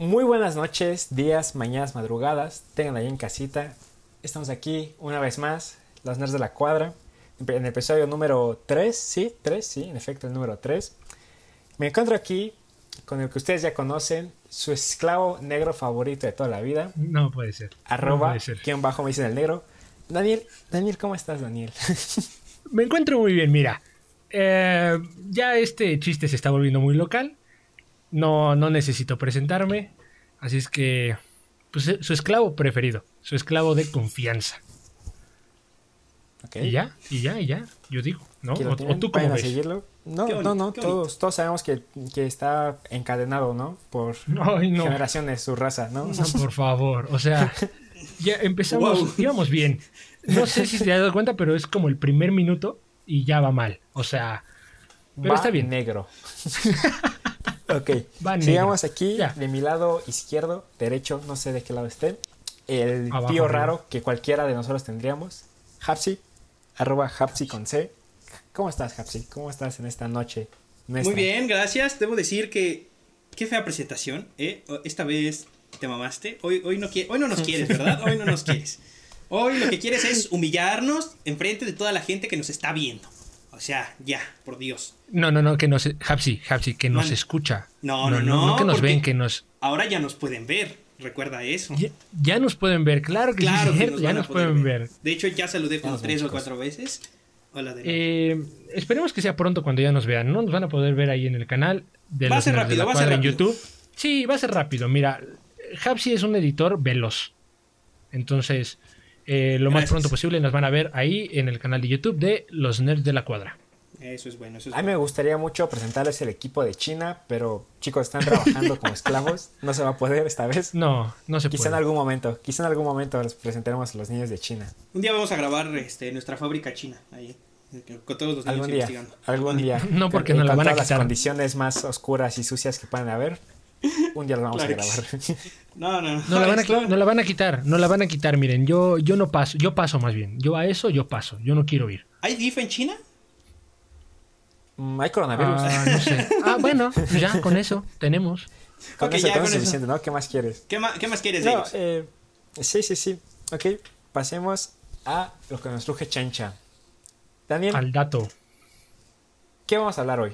Muy buenas noches, días, mañanas, madrugadas. Tengan ahí en casita. Estamos aquí una vez más, los nerds de la cuadra. En el episodio número 3, sí, 3, sí, en efecto, el número 3. Me encuentro aquí con el que ustedes ya conocen, su esclavo negro favorito de toda la vida. No puede ser. Arroba, no puede ser. quien bajo me dicen el negro. Daniel, Daniel, ¿cómo estás, Daniel? Me encuentro muy bien, mira. Eh, ya este chiste se está volviendo muy local. No, no necesito presentarme. Así es que. Pues eh, su esclavo preferido. Su esclavo de confianza. Ok. Y ya, y ya, y ya. Yo digo, ¿no? ¿Aquí O, tú cómo ves. seguirlo. No, no, no, todos, todos sabemos que, que está encadenado, ¿no? Por Ay, no. generaciones, su raza, ¿no? No, por favor. O sea, ya empezamos, Wow. íbamos bien. No sé si te has dado cuenta, pero es como el primer minuto y ya va mal. O sea, pero Va está bien. negro. ok, Va negro. sigamos aquí Ya. de mi lado izquierdo, derecho, no sé de qué lado esté. El Abajo, tío arriba. raro que cualquiera de nosotros tendríamos. Hapsi, arroba Hapsi con C. ¿Cómo estás, Hapsi? ¿Cómo estás en esta noche? Muy nuestra? bien, gracias. Debo decir que qué fea presentación, ¿eh? Esta vez te mamaste. Hoy, hoy, no, hoy no nos quieres, ¿verdad? Hoy no nos quieres. Hoy lo que quieres es humillarnos enfrente de toda la gente que nos está viendo. O sea, ya, por Dios. No, no, no, que nos. Hapsi, Hapsi, que nos Man. escucha. No, no, no, que nos ven, que nos. Ahora ya nos pueden ver. Recuerda eso. Ya, ya nos pueden ver, claro que claro sí, que es nos ya nos pueden ver. ver. De hecho, ya saludé como Vamos, tres o cuatro veces. Hola. Eh, esperemos que sea pronto cuando ya nos vean. No nos van a poder ver ahí en el canal de Va a los ser rápido, la va a ser Cuadra en rápido. YouTube. Sí, va a ser rápido. Mira, Hapsi es un editor veloz. Entonces, eh, lo más Gracias. pronto posible nos van a ver ahí en el canal de YouTube de los Nerds de la Cuadra. Eso es bueno, eso es A mí bueno. me gustaría mucho presentarles el equipo de China, pero chicos, están trabajando como esclavos. No se va a poder esta vez. No, no se Quizá en puede. algún momento, quizá en algún momento les presentaremos a los niños de China. Un día vamos a grabar este, nuestra fábrica china ahí. Con todos los niños Algún día, investigando. algún día. No, porque nos la van a todas las quitar. condiciones más oscuras y sucias que puedan haber. Un día lo vamos Claro a que grabar. No, no, no. No la, van a, Esto- no la van a quitar, no la van a quitar, miren, yo, yo no paso, yo paso más bien, yo a eso yo paso, yo no quiero ir. ¿Hay DIF en China? Mm, Hay coronavirus. Ah, no sé. Ah, bueno, ya con eso tenemos. con eso, ya con con eso suficiente, ¿no? ¿Qué más quieres? ¿Qué más, qué más quieres No, eh, sí, sí, sí. Ok, pasemos a lo que nos truje Chancha. Daniel, Al dato. ¿qué vamos a hablar hoy?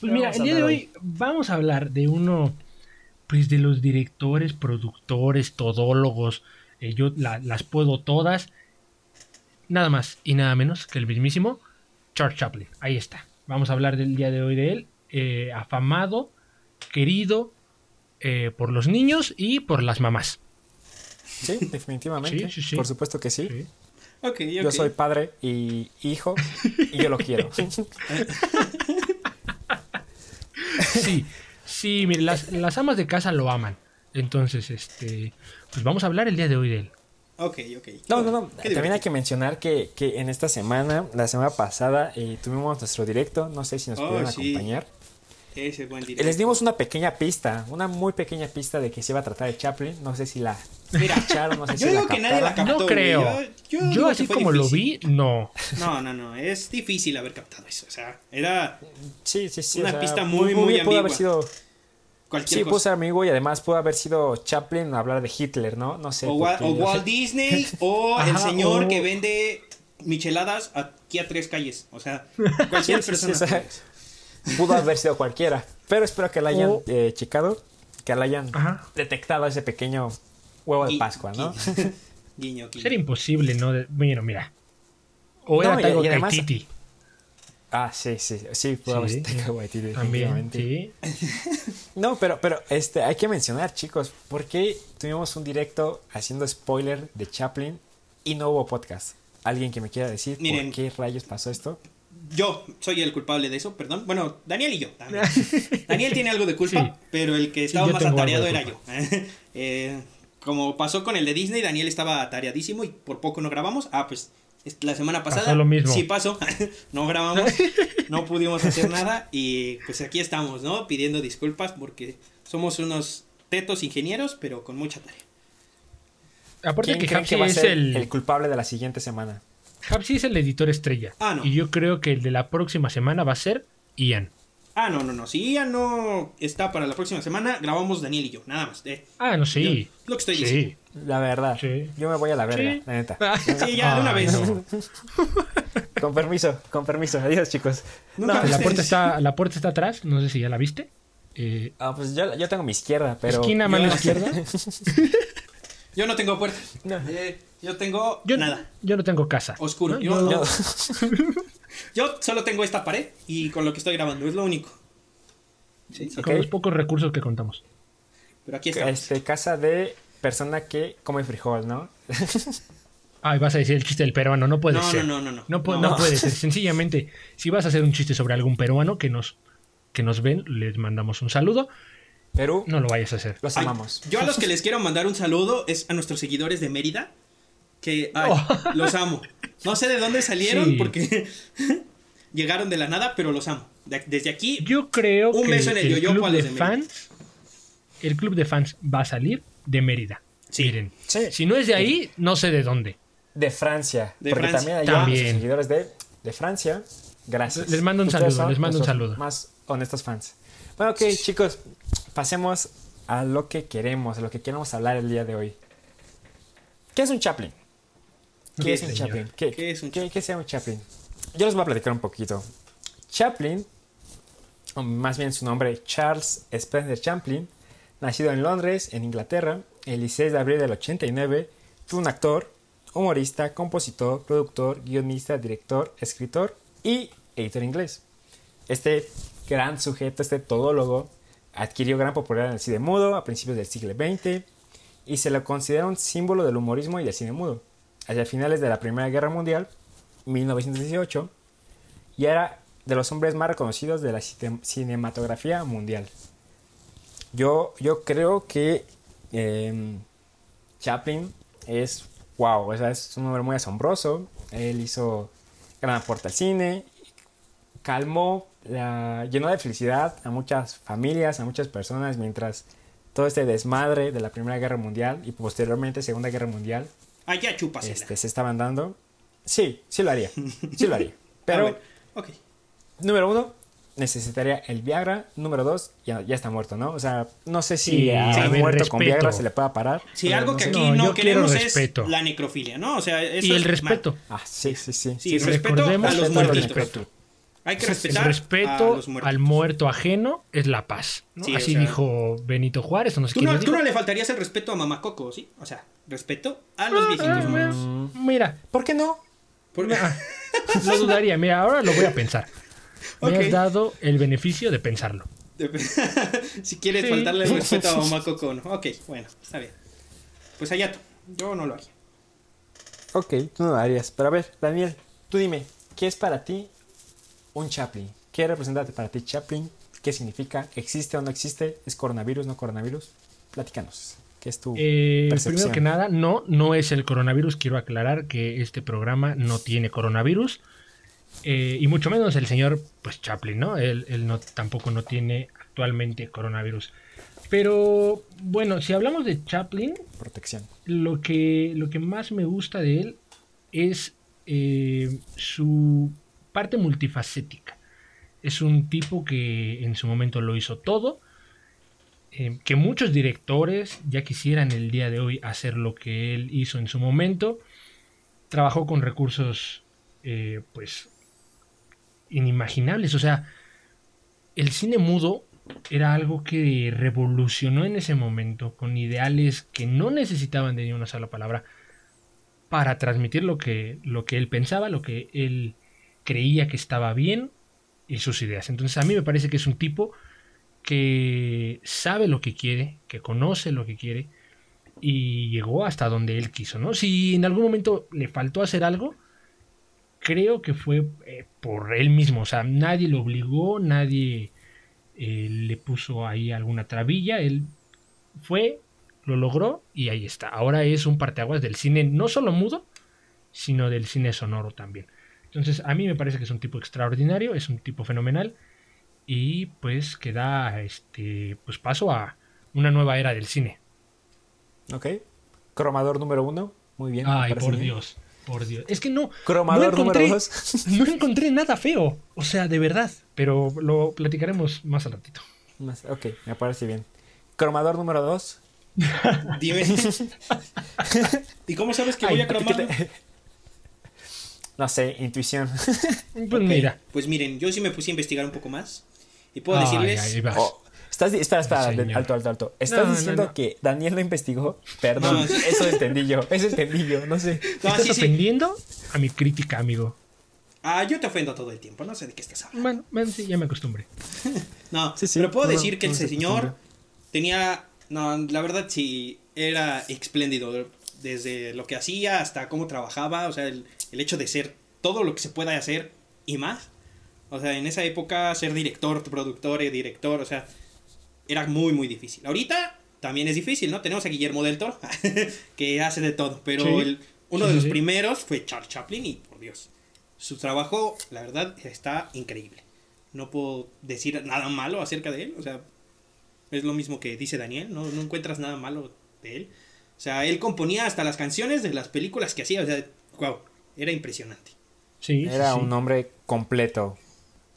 Pues ¿Qué mira, el día de hoy vamos a hablar de uno, pues de los directores, productores, todólogos, eh, yo la- las puedo todas, nada más y nada menos que el mismísimo Charles Chaplin. Ahí está. Vamos a hablar del día de hoy de él, eh, afamado, querido eh, por los niños y por las mamás. Sí, definitivamente. Sí, sí, sí. Por supuesto que sí. Sí. Ok, ok. Yo soy padre y hijo y yo lo quiero. Sí, sí, mire, las, las amas de casa lo aman. Entonces, este, pues vamos a hablar el día de hoy de él. Ok, ok. No, no, no. También hay que mencionar que, que en esta semana, la semana pasada, eh, tuvimos nuestro directo. No sé si nos Oh, pudieron sí. acompañar. Ese buen directo. Les dimos una pequeña pista, una muy pequeña pista de que se iba a tratar de Chaplin. No sé si la Mira, cacharon, no sé yo si la digo que nadie la captó. No creo. Yo, así como lo vi, no. No, no, no. Es difícil haber captado eso. O sea, era Sí, sí, sí. Una pista muy, muy bien pudo haber ambigua. sido, cualquier sí, pudo cosa. ser amigo y además pudo haber sido Chaplin hablar de Hitler, ¿no? No sé. o, Wa- porque- o Walt Disney o el Ajá, señor o- que vende micheladas aquí a tres calles. O sea, cualquier Sí, sí, sí, persona. Pudo haber sido cualquiera. Pero espero que la hayan O- eh, checado, que la hayan Ajá. detectado ese pequeño huevo de Gui- Pascua, ¿no? gui- Guiño, guiño. Era imposible, ¿no? Bueno, mira. O No, era Waititi. Ah, sí, sí, sí, pudo Sí. Waititi, También, sí. No, pero, pero este, hay que mencionar, chicos, ¿por qué tuvimos un directo haciendo spoiler de Chaplin y no hubo podcast? ¿Alguien que me quiera decir Miren. por qué rayos pasó esto? Yo soy el culpable de eso, perdón. Bueno, Daniel y yo también. Daniel tiene algo de culpa, Sí. pero el que estaba más atareado era yo. Eh, como pasó con el de Disney, Daniel estaba atareadísimo y por poco no grabamos. Ah, pues es- la semana pasada Pasó lo mismo. sí pasó. no grabamos, no pudimos hacer nada y pues aquí estamos, ¿no? Pidiendo disculpas porque somos unos tetos ingenieros, pero con mucha tarea. Aparte ¿Quién que creen que va a ser el, el culpable de la siguiente semana? Hapsi es el editor estrella. Ah, no. Y yo creo que el de la próxima semana va a ser Ian. Ah, no, no, no. Si ya no está para la próxima semana, grabamos Daniel y yo, nada más. eh. Ah, no, sí. Yo- lo que estoy sí. diciendo. La verdad. Sí. Yo me voy a la verga, Sí. la neta. Sí, ya, de una Ah, vez. no. Con permiso, con permiso. Adiós, chicos. Nunca- La puerta está, la puerta está atrás, no sé si ya la viste. Eh, Ah, pues yo, yo tengo mi izquierda, pero. esquina, mano izquierda. Yo no tengo puerta. No. Eh, yo tengo Yo, nada. yo no tengo casa. Oscuro. ¿no? Yo, Yo- no- yo solo tengo esta pared y con lo que estoy grabando, es lo único. Sí. Con Ok. los pocos recursos que contamos. Pero aquí está. Este, casa de persona que come frijol, ¿no? Ay, vas a decir el chiste del peruano, no puede No, ser. no, no, no, no. No, No. no puede ser. Sencillamente, si vas a hacer un chiste sobre algún peruano que nos, que nos ven, les mandamos un saludo. Perú, No lo vayas a hacer. los Ay, amamos. yo a los que les quiero mandar un saludo es a nuestros seguidores de Mérida. Que ay, Oh. los amo. No sé de dónde salieron Sí. porque llegaron de la nada, pero los amo. De- desde aquí, Yo creo Un que beso en el el club de fans, el club de fans va a salir de Mérida. Sí. Miren, Sí. si no es de ahí, no sé de dónde. De Francia. De porque Francia. también hay También. seguidores de, de Francia. Gracias. Les mando un Ustedes saludo, les mando un saludo. Más honestos fans. Bueno, ok, chicos. Pasemos a lo que queremos, a lo que queremos hablar el día de hoy. ¿Qué es un Chaplin? ¿Qué es un. Chaplin? ¿Qué, ¿Qué es un qué- qué sea un Chaplin? Yo les voy a platicar un poquito. Chaplin, o más bien su nombre, Charles Spencer Chaplin, nacido en Londres, en Inglaterra, el 16 de abril del 89, fue un actor, humorista, compositor, productor, guionista, director, escritor y editor inglés. Este gran sujeto, este todólogo, adquirió gran popularidad en el cine mudo a principios del siglo XX y se lo considera un símbolo del humorismo y del cine mudo. Hacia finales de la Primera Guerra Mundial, 1918, y era de los hombres más reconocidos de la cine- cinematografía mundial. Yo, yo creo que em, Chaplin es wow, o sea, es un hombre muy asombroso. Él hizo gran aporte al cine, calmó, la- llenó de felicidad a muchas familias, a muchas personas, mientras todo este desmadre de la Primera Guerra Mundial y posteriormente Segunda Guerra Mundial allá chúpasela. este, se estaban dando. Sí, sí lo haría, sí lo haría. Ah, Pero, bueno, ok. número uno, necesitaría el Viagra. Número dos, ya, ya está muerto, ¿no? O sea, no sé si Sí, a ver, muerto con. Viagra se le pueda parar. Si pero algo no que sé. aquí No, queremos respeto. es la necrofilia, ¿no? O sea, eso Y el es respeto. Ah, sí, sí, sí. Sí, sí, respeto recordemos a los respeto. Hay que El respetar a respeto los muertos. al muerto ajeno es la paz. ¿no? Sí, o Así sea- dijo Benito Juárez. no sé Tú no, tú no le faltarías el respeto a Mamá Coco, ¿sí? O sea, respeto a los Ah, viejitos ah, muertos. Mira, ¿Por qué no? Ah, lo dudaría. Mira, ahora lo voy a pensar. Me has dado el beneficio de pensarlo. si quieres Sí. faltarle el respeto a Mamá Coco, ¿no? Ok, bueno, está bien. Pues allá tú. Yo no lo haría. Ok, tú no lo harías. Pero a ver, Daniel, tú dime, ¿qué es para ti un Chaplin? ¿Qué representa para ti Chaplin? ¿Qué significa? ¿Existe o no existe? ¿Es coronavirus, no coronavirus? Platícanos. ¿Qué es tu Eh, percepción? primero que nada, no, no es el coronavirus. Quiero aclarar que este programa no tiene coronavirus. Eh, y mucho menos el señor pues Chaplin, ¿no? Él, él no, tampoco no tiene actualmente coronavirus. Pero bueno, si hablamos de Chaplin, Protección. lo que, lo que más me gusta de él es eh, su parte multifacética. Es un tipo que en su momento lo hizo todo, eh, que muchos directores ya quisieran el día de hoy hacer lo que él hizo en su momento. Trabajó con recursos eh, pues inimaginables, o sea, el cine mudo era algo que revolucionó en ese momento con ideales que no necesitaban de ni una sola palabra para transmitir lo que, lo que él pensaba, lo que él creía que estaba bien y sus ideas. Entonces a mí me parece que es un tipo que sabe lo que quiere, que conoce lo que quiere y llegó hasta donde él quiso, ¿no? Si en algún momento le faltó hacer algo, creo que fue eh, por él mismo, o sea, nadie lo obligó, nadie eh, le puso ahí alguna trabilla, él fue, lo logró y ahí está. Ahora es un parteaguas del cine, no solo mudo, sino del cine sonoro también. Entonces, a mí me parece que es un tipo extraordinario, es un tipo fenomenal y pues que da este pues paso a una nueva era del cine. Ok. Cromador número uno. Muy bien. Ay, por bien. Dios. Por Dios. Es que no. Cromador no encontré, número dos. no encontré nada feo. O sea, de verdad. Pero lo platicaremos más al ratito. Más- Ok, me parece bien. Cromador número 2. Dime. ¿Y cómo sabes que voy a cromar? No sé, intuición. Pues mira. Pues miren, yo sí me puse a investigar un poco más. Y puedo Ay, decirles. ahí vas. Oh, estás, espera, señor. alto, alto, alto. ¿Estás No, diciendo no. que Daniel lo investigó? Perdón, eso entendí yo, eso entendí yo, no sé. No, Estás sí, sí. ofendiendo a mi crítica, amigo. Ah, yo te ofendo todo el tiempo, no sé de qué estás hablando. Bueno, bueno, sí, ya me acostumbré. No, Sí, sí, pero puedo no, decir que el no se señor acostumbra. tenía. No, la verdad sí, era espléndido. Desde lo que hacía hasta cómo trabajaba, o sea, el, el hecho de ser todo lo que se pueda hacer y más. O sea, en esa época ser director, productor, director, o sea, era muy, muy difícil. Ahorita también es difícil, ¿no? Tenemos a Guillermo del Toro, que hace de todo, pero Sí. el- uno Sí, de los sí. primeros fue Charles Chaplin y, por Dios, su trabajo, la verdad, está increíble. No puedo decir nada malo acerca de él, o sea, es lo mismo que dice Daniel, no, no encuentras nada malo de él. O sea, él componía hasta las canciones de las películas que hacía, o sea, wow, era impresionante. Sí, Era sí, sí. un hombre completo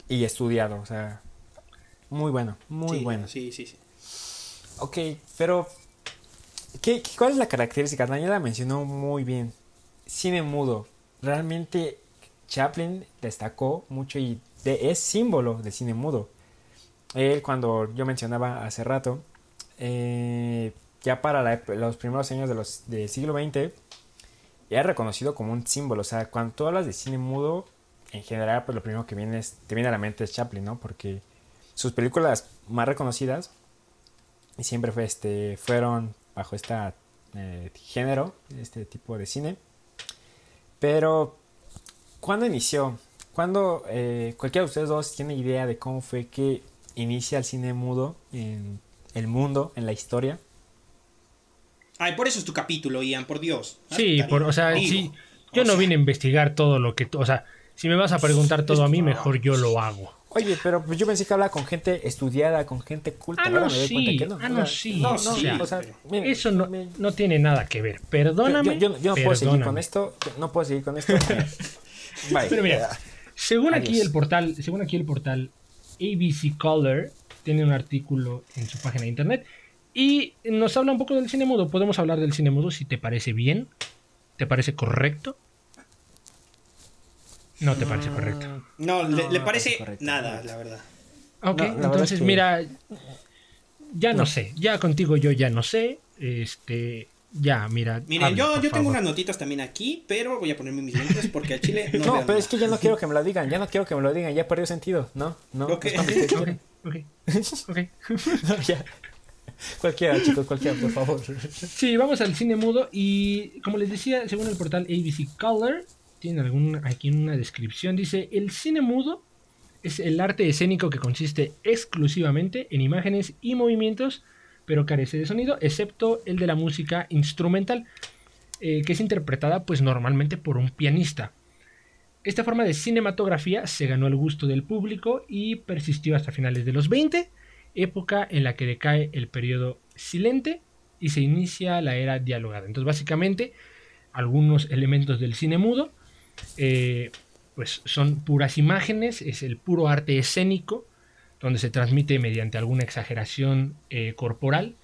y estudiado, o sea, muy bueno, muy Sí, bueno. Sí, sí, sí. Ok, pero ¿qué, qué- cuál es la característica? Daniel la mencionó muy bien. Cine mudo. Realmente Chaplin destacó mucho y de- es símbolo de cine mudo. Él, cuando yo mencionaba hace rato, eh, ya para la los primeros años de los, del siglo XX, ya es reconocido como un símbolo. O sea, cuando tú hablas de cine mudo, en general, pues lo primero que viene es- te viene a la mente es Chaplin, ¿no? Porque sus películas más reconocidas y siempre fue este fueron bajo este género este tipo de cine pero ¿cuándo inició? ¿Cuándo eh, cualquiera de ustedes dos tiene idea de cómo fue que inicia el cine mudo en el mundo en la historia? Ay, por eso es tu capítulo, Ian, por Dios. Sí, Haz por, o sea, digo, sí. Yo o no sea, vine a investigar todo lo que... tú- O sea, si me vas a preguntar todo a mí, mejor yo lo hago. Oye, pero pues yo pensé que hablaba con gente estudiada, con gente culta. Ah, Ahora no, me doy sí. cuenta que no. Ah, O no, sea, sí. No, no, sí, o sea, miren, Eso no, no tiene nada que ver. Perdóname. yo- yo no puedo seguir con esto. No puedo seguir con esto. Bye. Pero mira, según aquí el portal, según aquí el portal ABC Color tiene un artículo en su página de internet y nos habla un poco del cine mudo. Podemos hablar del cine mudo si te parece bien, te parece correcto. No te parece correcto. No, le, No, le no parece parece correcto, nada, la verdad. Ok, No, la verdad entonces es que- mira, ya no, No. sé, ya contigo yo ya no sé, este, ya, mira. Miren, habla, yo, yo tengo unas notitas también aquí, pero voy a ponerme mis lentes porque al chile no, pero es que ya no quiero que me lo digan, ya no quiero que me lo digan, ya perdió sentido, ¿no? No, Ok. es cuando ustedes Ok, quieran. ok, ok. No, ya. Cualquiera, chicos, cualquiera, por favor. Sí, vamos al cine mudo y como les decía, según el portal ABC Color, tiene algún, aquí una descripción, dice, el cine mudo es el arte escénico que consiste exclusivamente en imágenes y movimientos, pero carece de sonido, excepto el de la música instrumental, eh, que es interpretada pues normalmente por un pianista. Esta forma de cinematografía se ganó el gusto del público y persistió hasta finales de los 20, época en la que decae el periodo silente y se inicia la era dialogada. Entonces, básicamente, algunos elementos del cine mudo, eh, pues son puras imágenes, es el puro arte escénico, donde se transmite mediante alguna exageración eh, corporal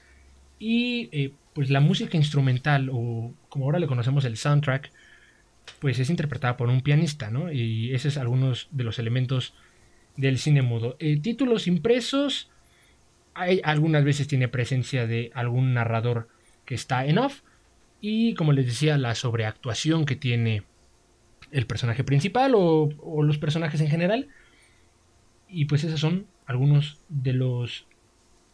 y eh, pues la música instrumental o como ahora le conocemos el soundtrack, pues es interpretada por un pianista, ¿no? Y ese es algunos de los elementos del cine mudo. Títulos impresos, hay, algunas veces tiene presencia de algún narrador que está en off y como les decía la sobreactuación que tiene el personaje principal o, o los personajes en general y pues esos son algunos de los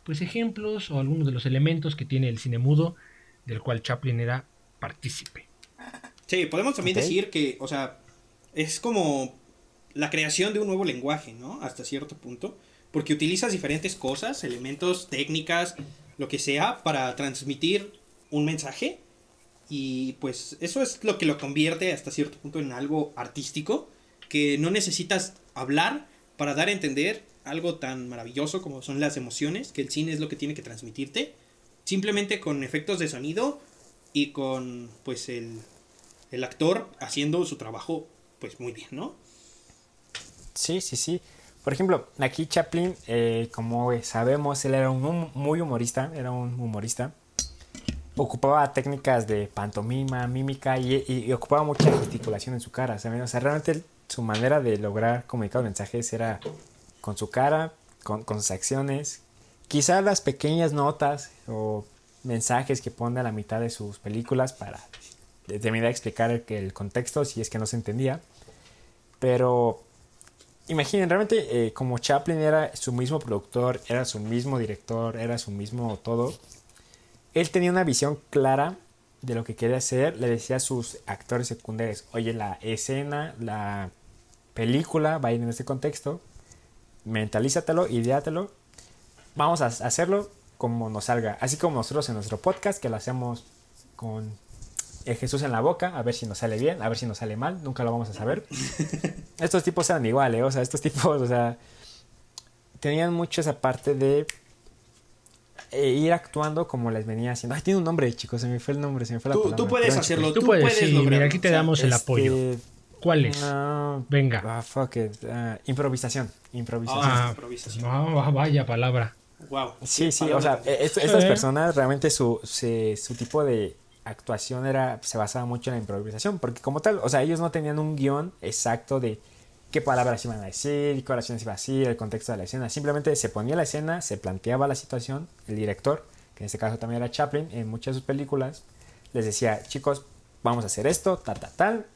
pues ejemplos o algunos de los elementos que tiene el cine mudo del cual Chaplin era partícipe. Sí, podemos también decir que, o sea, es como la creación de un nuevo lenguaje, ¿no? Hasta cierto punto. Porque utilizas diferentes cosas, elementos, técnicas, lo que sea, para transmitir un mensaje. Y pues eso es lo que lo convierte hasta cierto punto en algo artístico. Que no necesitas hablar para dar a entender algo tan maravilloso como son las emociones, que el cine es lo que tiene que transmitirte. Simplemente con efectos de sonido y con pues el el actor haciendo su trabajo, pues muy bien, ¿no? Sí, sí, sí. Por ejemplo, aquí Chaplin, eh, como sabemos, él era un muy humorista, era un humorista. Ocupaba técnicas de pantomima, mímica y, ocupaba mucha gesticulación en su cara, ¿saben? O sea, realmente su manera de lograr comunicar mensajes era con su cara, con, con sus acciones. Quizás las pequeñas notas o mensajes que pone a la mitad de sus películas para terminar de explicar el, el contexto si es que no se entendía. Pero imaginen, realmente eh, como Chaplin era su mismo productor, era su mismo director, era su mismo todo, él tenía una visión clara de lo que quería hacer, le decía a sus actores secundarios, oye, la escena, la película va a ir en este contexto, mentalízatelo, ideátelo, vamos a hacerlo como nos salga, así como nosotros en nuestro podcast, que lo hacemos con el Jesús en la boca, a ver si nos sale bien, a ver si nos sale mal, nunca lo vamos a saber. estos tipos eran iguales, ¿eh? o sea, estos tipos, o sea, tenían mucho esa parte de eh, ir actuando como les venía haciendo. Ay, tiene un nombre, chicos, se me fue el nombre, se me fue la tú, palabra. Tú puedes hacerlo, tú, puedes, sí, mira, aquí te damos el apoyo. Este, ¿Cuál es? Venga. Ah, fuck it. Ah, improvisación. Improvisación. Ah, improvisación. No, vaya palabra. Wow. Sí, sí, o sea, e-, estas personas realmente su, su tipo de actuación era, se basaba mucho en la improvisación, porque como tal, o sea, ellos no tenían un guion exacto de qué palabras iban a decir, qué oraciones iban a decir, el contexto de la escena. Simplemente se ponía la escena, se planteaba la situación, el director, que en este caso también era Chaplin, en muchas de sus películas, les decía, chicos, vamos a hacer esto, tal, tal, tal,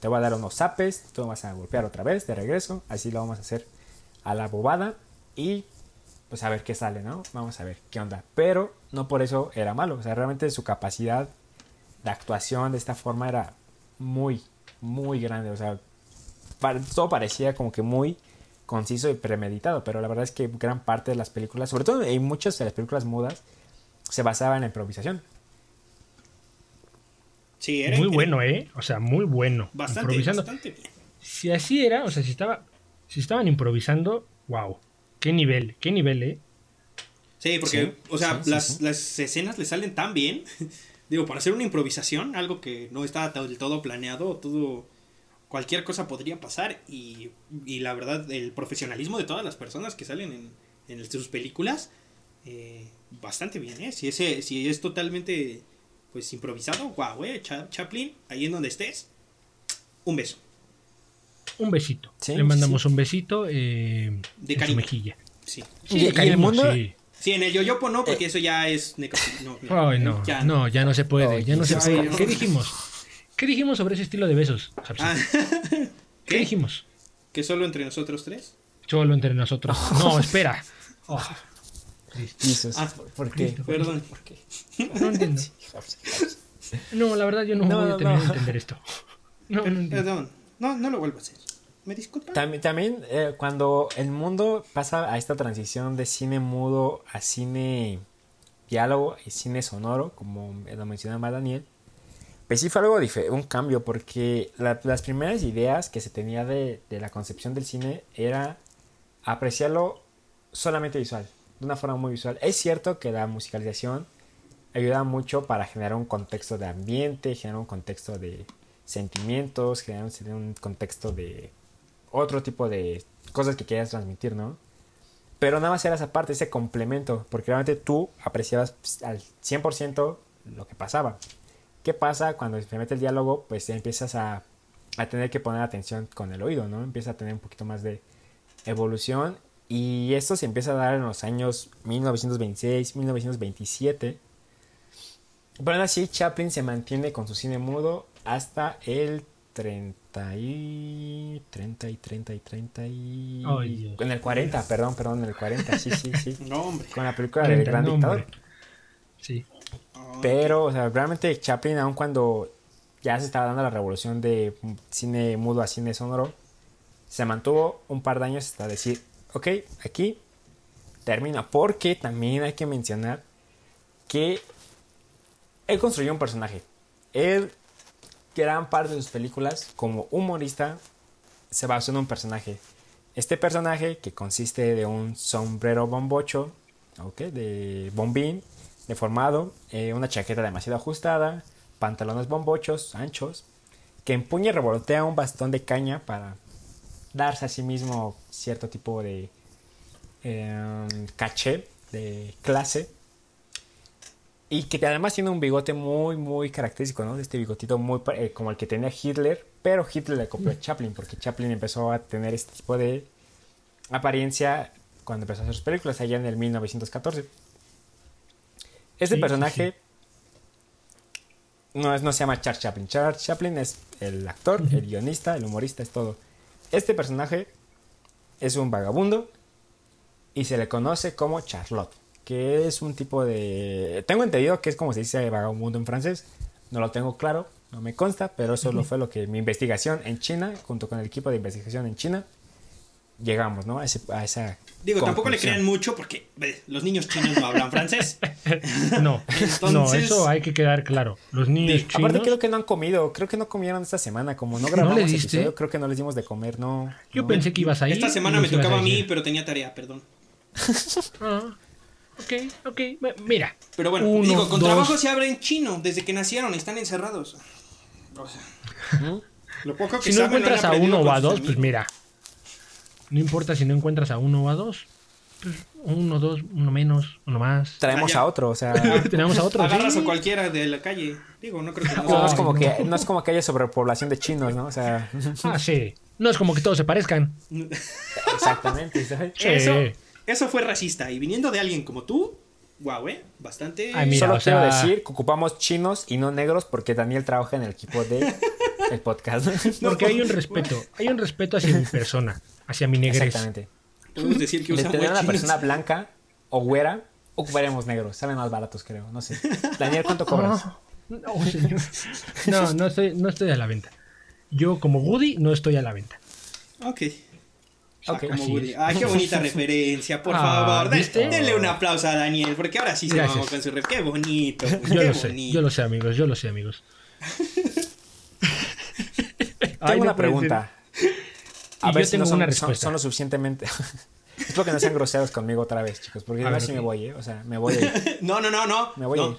te voy a dar unos zapes, tú vas a golpear otra vez de regreso, así lo vamos a hacer a la bobada y pues a ver qué sale, ¿no? Vamos a ver qué onda. Pero no por eso era malo, o sea, realmente su capacidad la actuación de esta forma era muy, muy grande. O sea, todo parecía como que muy conciso y premeditado, pero la verdad es que gran parte de las películas, sobre todo en muchas de las películas mudas, se basaba en la improvisación. Sí, era muy bueno, ¿eh? O sea, muy bueno. Bastante, improvisando. bastante Si así era, o sea, si estaba, si estaban improvisando, wow, qué nivel, qué nivel, ¿eh? Sí, porque, o sea, las, las escenas le salen tan bien Digo, para hacer una improvisación, algo que no estaba del todo planeado, todo cualquier cosa podría pasar y, y, la verdad el profesionalismo de todas las personas que salen en, en sus películas eh, bastante bien ¿eh? si ese si es totalmente pues improvisado wow eh Chaplin ahí en donde estés un beso un besito le mandamos un besito eh, de cariño. mejilla sí, sí de cariño, sí. Sí, en el yoyopo no, porque eh. eso ya es no, no, Ay, no, ya no. ya no se puede, ya no se puede. ¿Qué dijimos? ¿Qué dijimos sobre ese estilo de besos, ah. ¿Qué? dijimos? ¿Que solo entre nosotros tres? Solo entre nosotros. No, espera. Oh. Ah, ¿Por qué? Perdón. ¿Por qué? No entiendo. No, la verdad yo no, voy a tener que entender esto. No, no Perdón. No, no lo vuelvo a hacer. ¿Me También, eh, cuando el mundo pasa a esta transición de cine mudo a cine diálogo y cine sonoro, como lo mencionaba Daniel, pues sí fue algo un cambio, porque las primeras ideas que se tenía de, la concepción del cine era apreciarlo solamente visual, de una forma muy visual. Es cierto que la musicalización ayuda mucho para generar un contexto de ambiente, generar un contexto de sentimientos, generar un contexto de otro tipo de cosas que querías transmitir, ¿no? Pero nada más era esa parte, ese complemento, porque realmente tú apreciabas pues, al 100% lo que pasaba. ¿Qué pasa cuando se mete el diálogo? Pues empiezas a, a tener que poner atención con el oído, ¿no? Empieza a tener un poquito más de evolución y esto se empieza a dar en los años 1926, 1927. Pero aún así, Chaplin se mantiene con su cine mudo hasta el 30 y 30 y 30 y 30 y... en el 40, perdón, perdón, en el 40, sí, sí, sí. no, hombre. Con la película del Gran Dictador. Sí. Pero, o sea, realmente Chaplin, aun cuando ya se estaba dando la revolución de cine mudo a cine sonoro, se mantuvo un par de años hasta decir, ok, aquí termina. Porque también hay que mencionar que él construyó un personaje. Él gran parte de sus películas, como humorista, se basó en un personaje. Este personaje, que consiste de un sombrero bombocho, okay, de bombín, deformado, eh, una chaqueta demasiado ajustada, pantalones bombochos, anchos, que empuña y revolotea un bastón de caña para darse a sí mismo cierto tipo de eh, caché, de clase. Y que además tiene un bigote muy, muy característico, ¿no? Este bigotito muy eh, como el que tenía Hitler, pero Hitler le copió a Chaplin, porque Chaplin empezó a tener este tipo de apariencia cuando empezó a hacer sus películas, allá en el 1914. Este Sí, personaje No, es, no se llama Charles Chaplin. Charles Chaplin es el actor, el guionista, el humorista, es todo. Este personaje es un vagabundo y se le conoce como Charlotte, que es un tipo de... Tengo entendido que es como se dice vagabundo en francés, no lo tengo claro, no me consta, pero eso lo fue lo que mi investigación en China, junto con el equipo de investigación en China, llegamos, ¿no? A, ese- a esa... Digo, tampoco le conclusión. crean mucho porque ve, los niños chinos no hablan francés. No, no, Entonces- eso hay que quedar claro. Los niños chinos. Aparte creo que no han comido, creo que no comieron esta semana, como no grabamos el diste? episodio, creo que no les dimos de comer, no. Yo no. pensé que ibas a ir. Esta semana me tocaba a mí, decir. pero tenía tarea, perdón. Ah, ok, ok. Mira. Pero bueno, Uno, digo, con dos. trabajo se abre en chino desde que nacieron, están encerrados. O sea, Ujú. lo poco que Si no saben encuentras a uno o a dos, pues mira. No importa si no encuentras a uno o a dos. Pues uno, dos, uno menos, uno más. Traemos Ah, a otro, o sea, Tenemos a otro. Agarras sí. a cualquiera de la calle. Digo, no creo que no. no, es como no. que no es como que haya sobrepoblación de chinos, ¿no? O sea, Ah, sí. No es como que todos se parezcan. exactamente, ¿sabes? Sí. Eso, eso fue racista. Y viniendo de alguien como tú, guau, eh. Bastante. Ay, mira, Solo o sea- quiero decir que ocupamos chinos y no negros porque Daniel trabaja en el equipo de el podcast. Porque hay un respeto. Hay un respeto hacia mi persona. Hacia mi negrez. Exactamente. Podemos decir que tener una persona blanca o güera, ocuparemos negros. Salen más baratos, creo. No sé. Daniel, ¿cuánto cobras? No, no, señor. No, no estoy, no estoy a la venta. Yo como Woody no estoy a la venta. Ok. Ok, como así Woody. es. Ay, qué bonita referencia, por Ah, favor. Denle un aplauso a Daniel, porque ahora sí se Gracias. vamos con su ref. Qué bonito. Yo qué lo sé, bonito. yo lo sé, amigos, yo lo sé, amigos. Tengo una pregunta. Y yo tengo son, una son- respuesta. son lo suficientemente. Espero que no sean groseros conmigo otra vez, chicos, porque A ver, sí me voy, ¿eh? O sea, me voy a ir. No, no, no, no. Me voy no. a ir.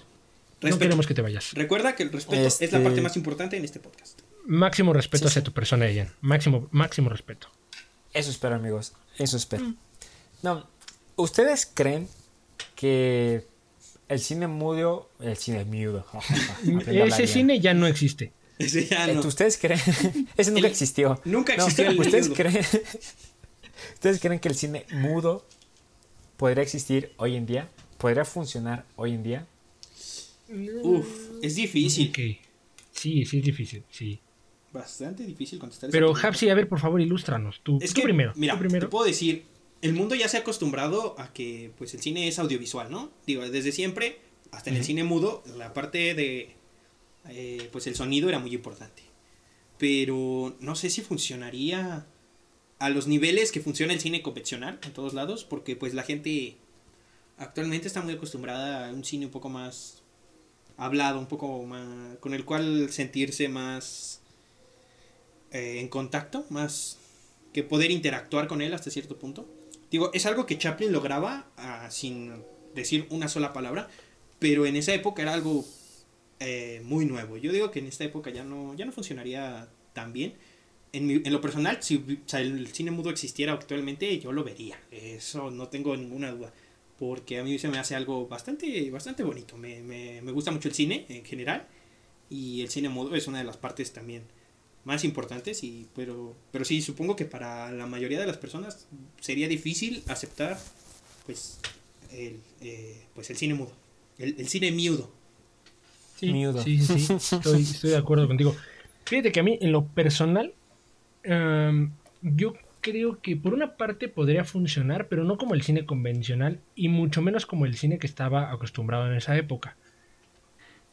No queremos que te vayas. Recuerda que el respeto es la Este- parte más importante en este podcast. Máximo respeto Sí, hacia sí. tu persona, Ian. Máximo, máximo respeto. Eso espero, amigos. Eso espero. Mm. No, ¿ustedes creen que el cine mudo, el cine mudo, Ese cine ya no existe. Ese ya Eh, no. ¿Ustedes creen? Ese nunca El- existió. nunca No, existió el ¿Ustedes mudo. creen? ¿Ustedes creen que el cine mudo podría existir hoy en día? ¿Podría funcionar hoy en día? Uf, es difícil. Sí, sí es difícil, sí. Bastante difícil contestar Pero. Hapsi, a ver, por favor, ilústranos. Tú, Es tú que, primero. mira, tú te primero. puedo decir, el mundo ya se ha acostumbrado a que pues el cine es audiovisual, ¿no? Digo, desde siempre, hasta en el cine mudo, la parte de, eh, pues el sonido era muy importante. Pero no sé si funcionaría a los niveles que funciona el cine convencional en todos lados, porque pues la gente actualmente está muy acostumbrada a un cine un poco más hablado, un poco más, con el cual sentirse más eh, en contacto, más que poder interactuar con él hasta cierto punto. Digo, es algo que Chaplin lograba ah, sin decir una sola palabra, pero en esa época era algo eh, muy nuevo. Yo digo que en esta época ya no, ya no funcionaría tan bien. En, lo personal, si el cine mudo existiera actualmente, yo lo vería. Eso no tengo ninguna duda. Porque a mí se me hace algo bastante, bastante bonito. Me, me, me gusta mucho el cine en general. Y el cine mudo es una de las partes también más importantes. Y, pero, pero sí, supongo que para la mayoría de las personas sería difícil aceptar pues el, eh, pues el cine mudo. El, el cine. Sí, Miudo. sí, sí, sí. Estoy, estoy de acuerdo contigo. Fíjate que a mí, en lo personal, em, yo creo que por una parte podría funcionar, pero no como el cine convencional y mucho menos como el cine que estaba acostumbrado en esa época.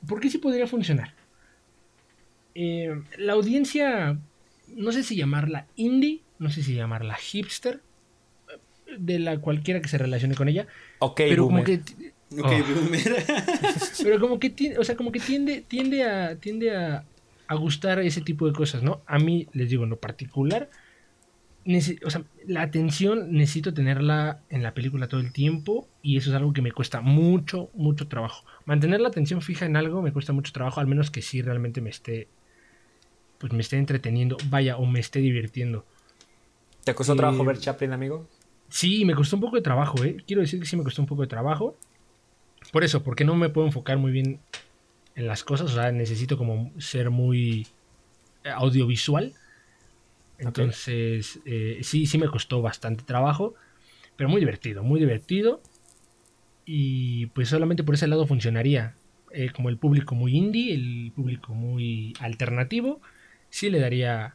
¿Por qué sí podría funcionar? Em, la audiencia, no sé si llamarla indie, no sé si llamarla hipster, de la cualquiera que se relacione con ella, Ok, pero como boomer. que Ok, Oh. boomer. pero como que tiende, o sea, como que tiende, tiende a, tiende a, a gustar ese tipo de cosas, ¿no? A mí, les digo, en lo particular, o sea, la atención necesito tenerla en la película todo el tiempo y eso es algo que me cuesta mucho, mucho trabajo. Mantener la atención fija en algo me cuesta mucho trabajo, al menos que sí realmente me esté pues me esté entreteniendo, vaya, o me esté divirtiendo. ¿Te costó Eh, trabajo ver Chaplin, amigo? Sí, me costó un poco de trabajo, ¿eh? Quiero decir que sí me costó un poco de trabajo. Por eso, porque no me puedo enfocar muy bien en las cosas, o sea, necesito como ser muy eh, audiovisual. Entonces, eh, sí, sí me costó bastante trabajo, pero muy divertido, muy divertido. Y pues solamente por ese lado funcionaría. Eh, como el público muy indie, el público muy alternativo, sí le daría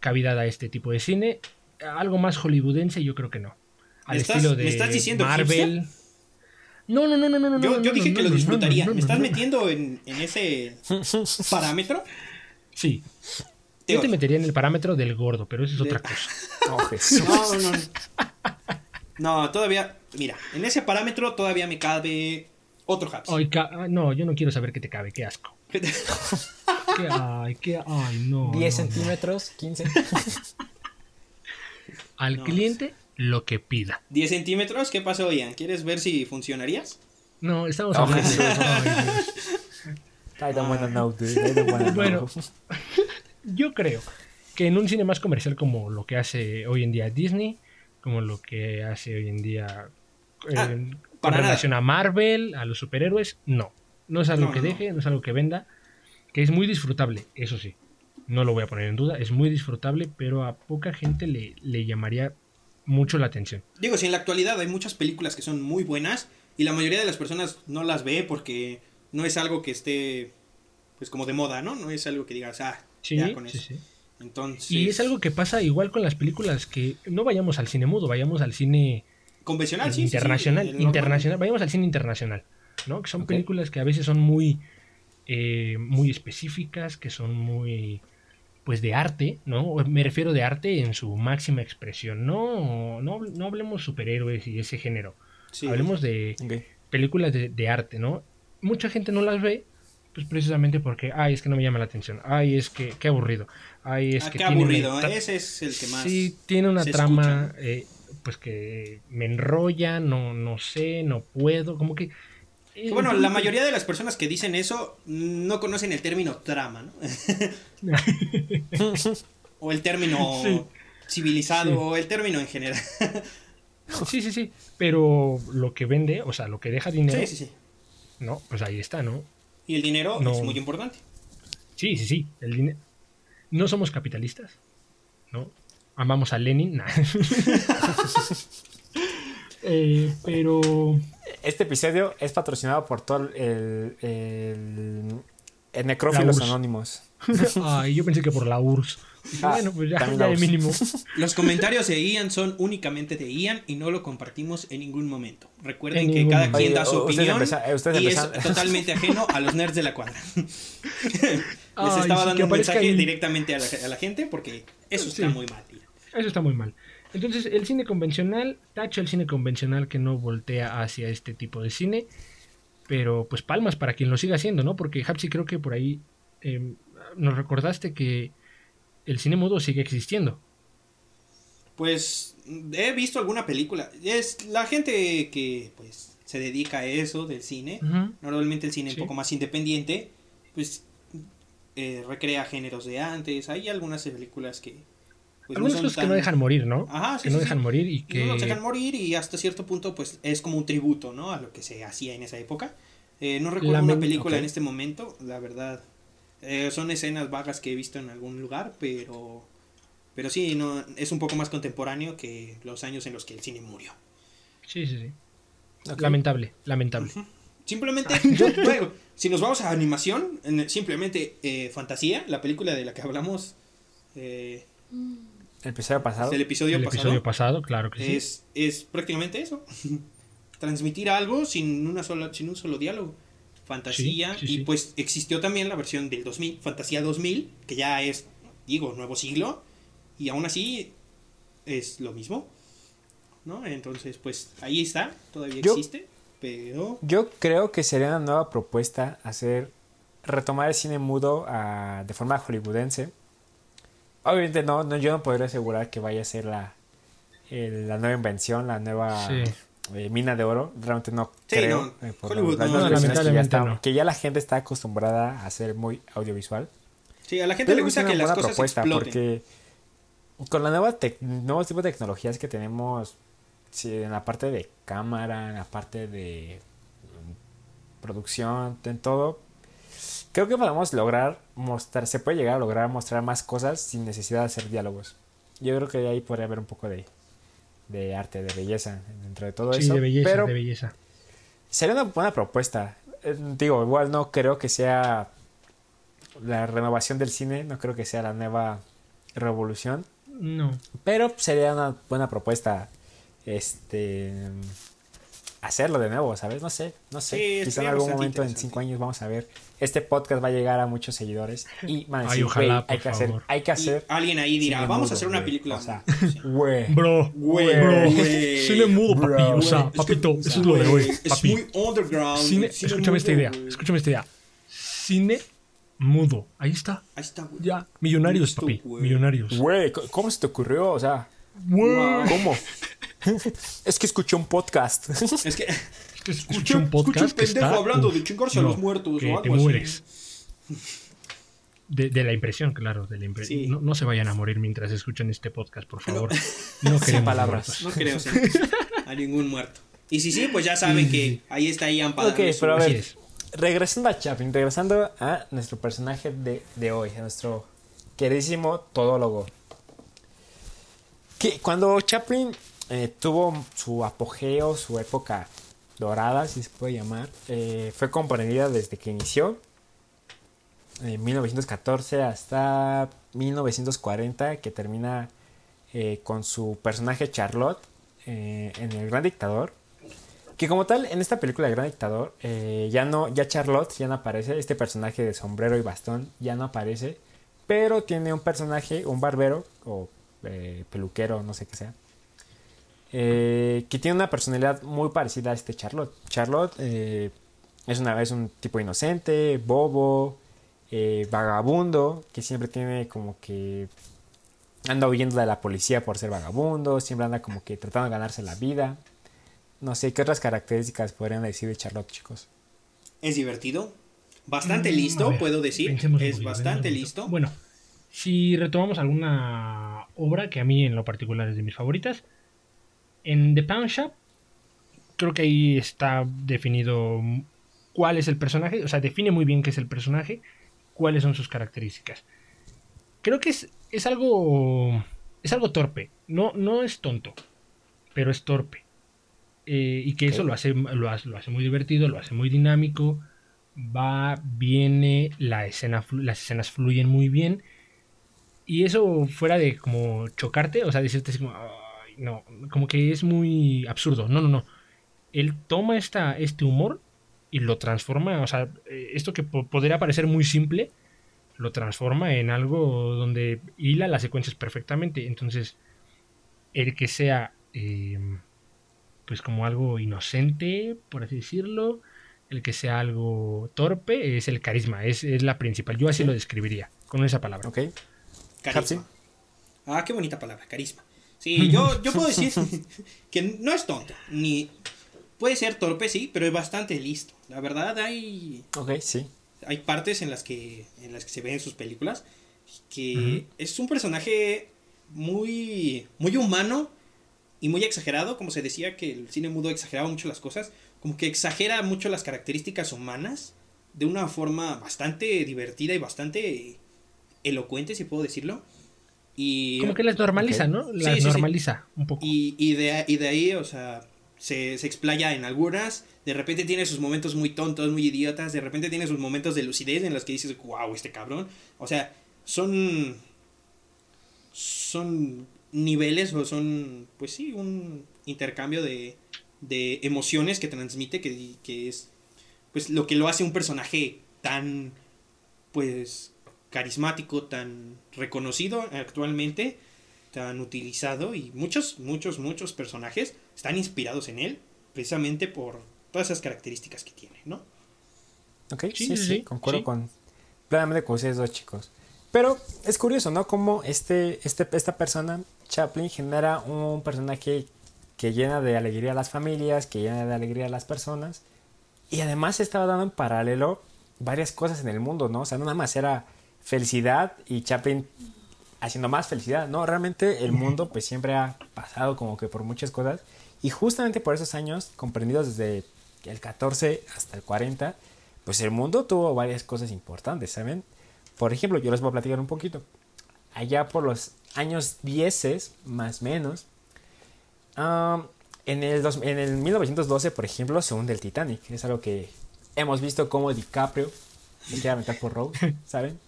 cavidad a este tipo de cine. Algo más hollywoodense, yo creo que no. Al ¿Me estás- estilo de me estás diciendo Marvel. No, no, no, no, no, no. Yo, dije no, que lo disfrutaría. no, no, ¿Me estás no. metiendo en, en ese parámetro? Sí. Te Yo te metería en el parámetro del gordo, pero eso es De- otra cosa. Oh, Jesús. No, no, no. No, todavía. Mira, en ese parámetro todavía me cabe otro Haps. Ca- ah, no, yo no quiero saber qué te cabe, qué asco. Qué, ay, qué, ay, no. 10 no, no. centímetros, 15. Al No, cliente, lo que pida. 10 centímetros, ¿qué pasó, Ian? ¿Quieres ver si funcionarías? No, estamos hablando de Jesús. Ay, Dios. I don't wanna know, dude. I don't wanna Bueno. know. Yo creo que en un cine más comercial como lo que hace hoy en día Disney, como lo que hace hoy en día eh, Ah, con para nada. relación a Marvel, a los superhéroes, no. No es algo No, que deje, no es algo que venda, que es muy disfrutable, eso sí. No lo voy a poner en duda, es muy disfrutable, pero a poca gente le, le llamaría mucho la atención. Digo, si en la actualidad hay muchas películas que son muy buenas y la mayoría de las personas no las ve porque no es algo que esté, pues como de moda, ¿no? No es algo que digas, ah, Sí, ya con sí, eso. sí. Entonces, Y es algo que pasa igual con las películas, que no vayamos al cine mudo, vayamos al cine convencional, sí, internacional, internacional, vayamos al cine internacional, ¿no? Que son películas que a veces son muy, eh, muy específicas, que son muy, pues de arte, ¿no? Me refiero de arte en su máxima expresión, no, no, no hablemos superhéroes y ese género, Sí. hablemos de películas de, de arte, ¿no? Mucha gente no las ve, pues precisamente porque, ay, es que no me llama la atención, ay, es que, qué aburrido, ay, es Ah, que qué tiene aburrido, ese es el que más. Sí, tiene una trama, eh, pues que me enrolla, no, no sé, no puedo, como que... Que Bueno, la mayoría de las personas que dicen eso no conocen el término trama, ¿no? o el término Sí. civilizado, Sí. o el término en general. Sí, sí, sí, pero lo que vende, o sea, lo que deja dinero, sí, sí, sí. no, pues ahí está, ¿no? Y el dinero No. es muy importante. Sí, sí, sí, el dinero... No somos capitalistas, ¿no? Amamos a Lenin, nah. Eh, pero... Este episodio es patrocinado por todo el, el, el Necrófilos. Anónimos. Ay, yo pensé que por la URSS. Ah, bueno, pues ya, ya de mínimo. Los comentarios de Ian son únicamente de Ian y no lo compartimos en ningún momento. Recuerden En que cada momento. quien Oye, da su opinión ustedes y es totalmente ajeno a los nerds de la cuadra. Les estaba sí, dando un mensaje ahí. directamente a la, a la gente porque eso está Sí. muy mal. tío. Eso está muy mal. Entonces, el cine convencional, tacho el cine convencional que no voltea hacia este tipo de cine. Pero pues palmas para quien lo siga haciendo, ¿no? Porque Hapsi creo que por ahí eh, nos recordaste que el cine mudo sigue existiendo. Pues he visto alguna película. Es la gente que pues se dedica a eso del cine. Normalmente el cine Sí. un poco más independiente, pues eh, recrea géneros de antes. Hay algunas películas que pues, Algunas son cosas que no dejan morir, ¿no? Ajá, sí, que no sí, dejan sí. morir y que... no los dejan morir y hasta cierto punto pues es como un tributo, ¿no? A lo que se hacía en esa época. Eh, no recuerdo una Lamen- película en este momento, la verdad. Eh, son escenas vagas que he visto en algún lugar, pero pero sí, no es un poco más contemporáneo que los años en los que el cine murió. Sí, sí, sí. Lamentable, lamentable. Simplemente, yo, luego, si nos vamos a animación, en- simplemente eh, Fantasía, la película de la que hablamos eh, El episodio pasado. episodio el pasado, episodio pasado, claro que sí. es, es prácticamente eso. Transmitir algo sin, una sola, sin un solo diálogo. Fantasía. Sí, sí, y sí. pues existió también la versión del 2000, Fantasía 2000, que ya es, digo, nuevo siglo. Y aún así es lo mismo. ¿No? Entonces, pues ahí está, todavía Yo- existe. Pero... Yo creo que sería una nueva propuesta hacer retomar el cine mudo ah, de forma hollywoodense. Obviamente no, no, yo no podría asegurar que vaya a ser la, el- la nueva invención, la nueva Sí. eh, mina de oro. Realmente no Sí, creo. no. eh, por Hollywood las no, que ya, lamentablemente está- no. que ya la gente está acostumbrada a hacer muy audiovisual. Sí, a la gente le gusta que una las cosas propuesta exploten. porque con la nueva tec- nuevos tipos de tecnologías que tenemos sí, en la parte de cámara, en la parte de mm, producción, en todo, creo que podemos lograr mostrar, se puede llegar a lograr mostrar más cosas sin necesidad de hacer diálogos. Yo creo que ahí podría haber un poco de, de arte, de belleza dentro de todo Sí, eso. de belleza, pero de belleza. Sería una buena propuesta. Eh, digo, igual no creo que sea la renovación del cine, no creo que sea la nueva revolución, No. pero sería una buena propuesta este hacerlo de nuevo, ¿sabes? No sé, no sé. Sí, Quizá en algún momento en cinco años vamos a ver. Este podcast va a llegar a muchos seguidores y van a Ay, decir, ojalá, "Güey, hay que hacer, favor". hay que Y hacer. alguien ahí dirá, cine vamos mudo, a hacer una güey". película. O sea, Sí. güey. Bro, Güey, bro. Cine mudo, papi. Bro. O sea, Es que, papito, o sea, eso es lo de hoy. güey, Es Papi. muy underground. Cine, cine escúchame esta mudo, idea. güey. Escúchame esta idea. Cine mudo. Ahí está. Ahí está, güey. Ya. Millonarios, Listo, papi. güey. Millonarios. Güey, ¿cómo se te ocurrió? O sea, Güey. ¿cómo? es que escuché un podcast. Es que Escuché un podcast. escuché un que pendejo está- hablando de chingarse a los muertos que o te así. mueres. De, de la impresión, claro, de la impresión. Sí. No, no se vayan a morir mientras escuchan este podcast, por favor. No, queremos palabras. muertos. No creo sí, a ningún muerto. Y si sí, pues ya saben que ahí está Ian para Ok, pero a ver, es. regresando a Chaplin, regresando a nuestro personaje de, de hoy, a nuestro queridísimo todólogo. Que cuando Chaplin eh, tuvo su apogeo, su época dorada, si se puede llamar, eh, fue comprendida desde que inició, en 1914 hasta 1940, que termina eh, con su personaje Charlotte eh, en El Gran Dictador. Que como tal, en esta película El Gran Dictador, ya no, ya Charlotte ya no aparece, este personaje de sombrero y bastón ya no aparece, pero tiene un personaje, un barbero o peluquero, no sé qué sea, eh, que tiene una personalidad muy parecida a este Charlotte. Charlotte eh, es, una, es un tipo inocente, bobo, eh, vagabundo, que siempre tiene como que anda huyendo de la policía por ser vagabundo, siempre anda como que tratando de ganarse la vida. No sé, ¿qué otras características podrían decir de Charlotte, chicos? Es divertido. Bastante Mm, listo, ver, puedo decir. Es poquito, bastante listo. Bueno, si retomamos alguna obra que a mí en lo particular es de mis favoritas, en The Pound Shop, creo que ahí está definido cuál es el personaje, o sea, define muy bien qué es el personaje, cuáles son sus características. Creo que es, es algo. Es algo torpe. No, no es tonto, pero es torpe. Eh, y que eso lo hace, lo, hace, lo hace muy divertido, lo hace muy dinámico. Va, viene, la escena, las escenas fluyen muy bien. Y eso fuera de como chocarte, o sea, decirte así como, "Ay, no, como que es muy absurdo. No, no, no. Él toma esta, este humor y lo transforma, o sea, eh, esto que po- podría parecer muy simple, lo transforma en algo donde hila las secuencias perfectamente. Entonces, el que sea, eh, pues como algo inocente, por así decirlo, el que sea algo torpe, es el carisma, es, es la principal. Yo así lo describiría, con esa palabra. ¿Ok? Carisma. Ah, qué bonita palabra, carisma. Sí, yo, yo puedo decir que no es tonto, ni puede ser torpe, sí, pero es bastante listo. La verdad, hay, Ok, sí. hay partes en las que, en las que se ven en sus películas que es un personaje muy, muy humano y muy exagerado, como se decía que el cine mudo exageraba mucho las cosas, como que exagera mucho las características humanas de una forma bastante divertida y bastante elocuente, si puedo decirlo. Y, Como que las normaliza. ¿no? Sí, Las sí, sí. normaliza un poco. y, y de, y de ahí, o sea, se, se explaya en algunas. De repente tiene sus momentos muy tontos, muy idiotas. De repente tiene sus momentos de lucidez en los que dices, wow, este cabrón. O sea, son. Son niveles o son, pues sí, un intercambio de, de emociones que transmite que, que es, pues lo que lo hace un personaje tan, pues, carismático, tan reconocido actualmente tan utilizado y muchos, muchos, muchos personajes están inspirados en él precisamente por todas esas características que tiene, ¿no? Ok, Sí, sí, sí, sí, sí, concuerdo sí. con plenamente con ustedes dos chicos. Pero es curioso, ¿no? Cómo este, este, esta persona, Chaplin, genera un personaje que llena de alegría a las familias, que llena de alegría a las personas. Y además estaba dando en paralelo varias cosas en el mundo, ¿no? O sea, no nada más era felicidad y Chaplin haciendo más felicidad. No, realmente el mundo pues siempre ha pasado como que por muchas cosas y justamente por esos años, comprendidos desde el 14 hasta el 40, pues el mundo tuvo varias cosas importantes, ¿saben? Por ejemplo, yo les voy a platicar un poquito. Allá por los años 10, más o menos, um, en, el dos, en el 1912, por ejemplo, se hunde el Titanic. Es algo que hemos visto como DiCaprio se quiere aventar por Rose, ¿saben?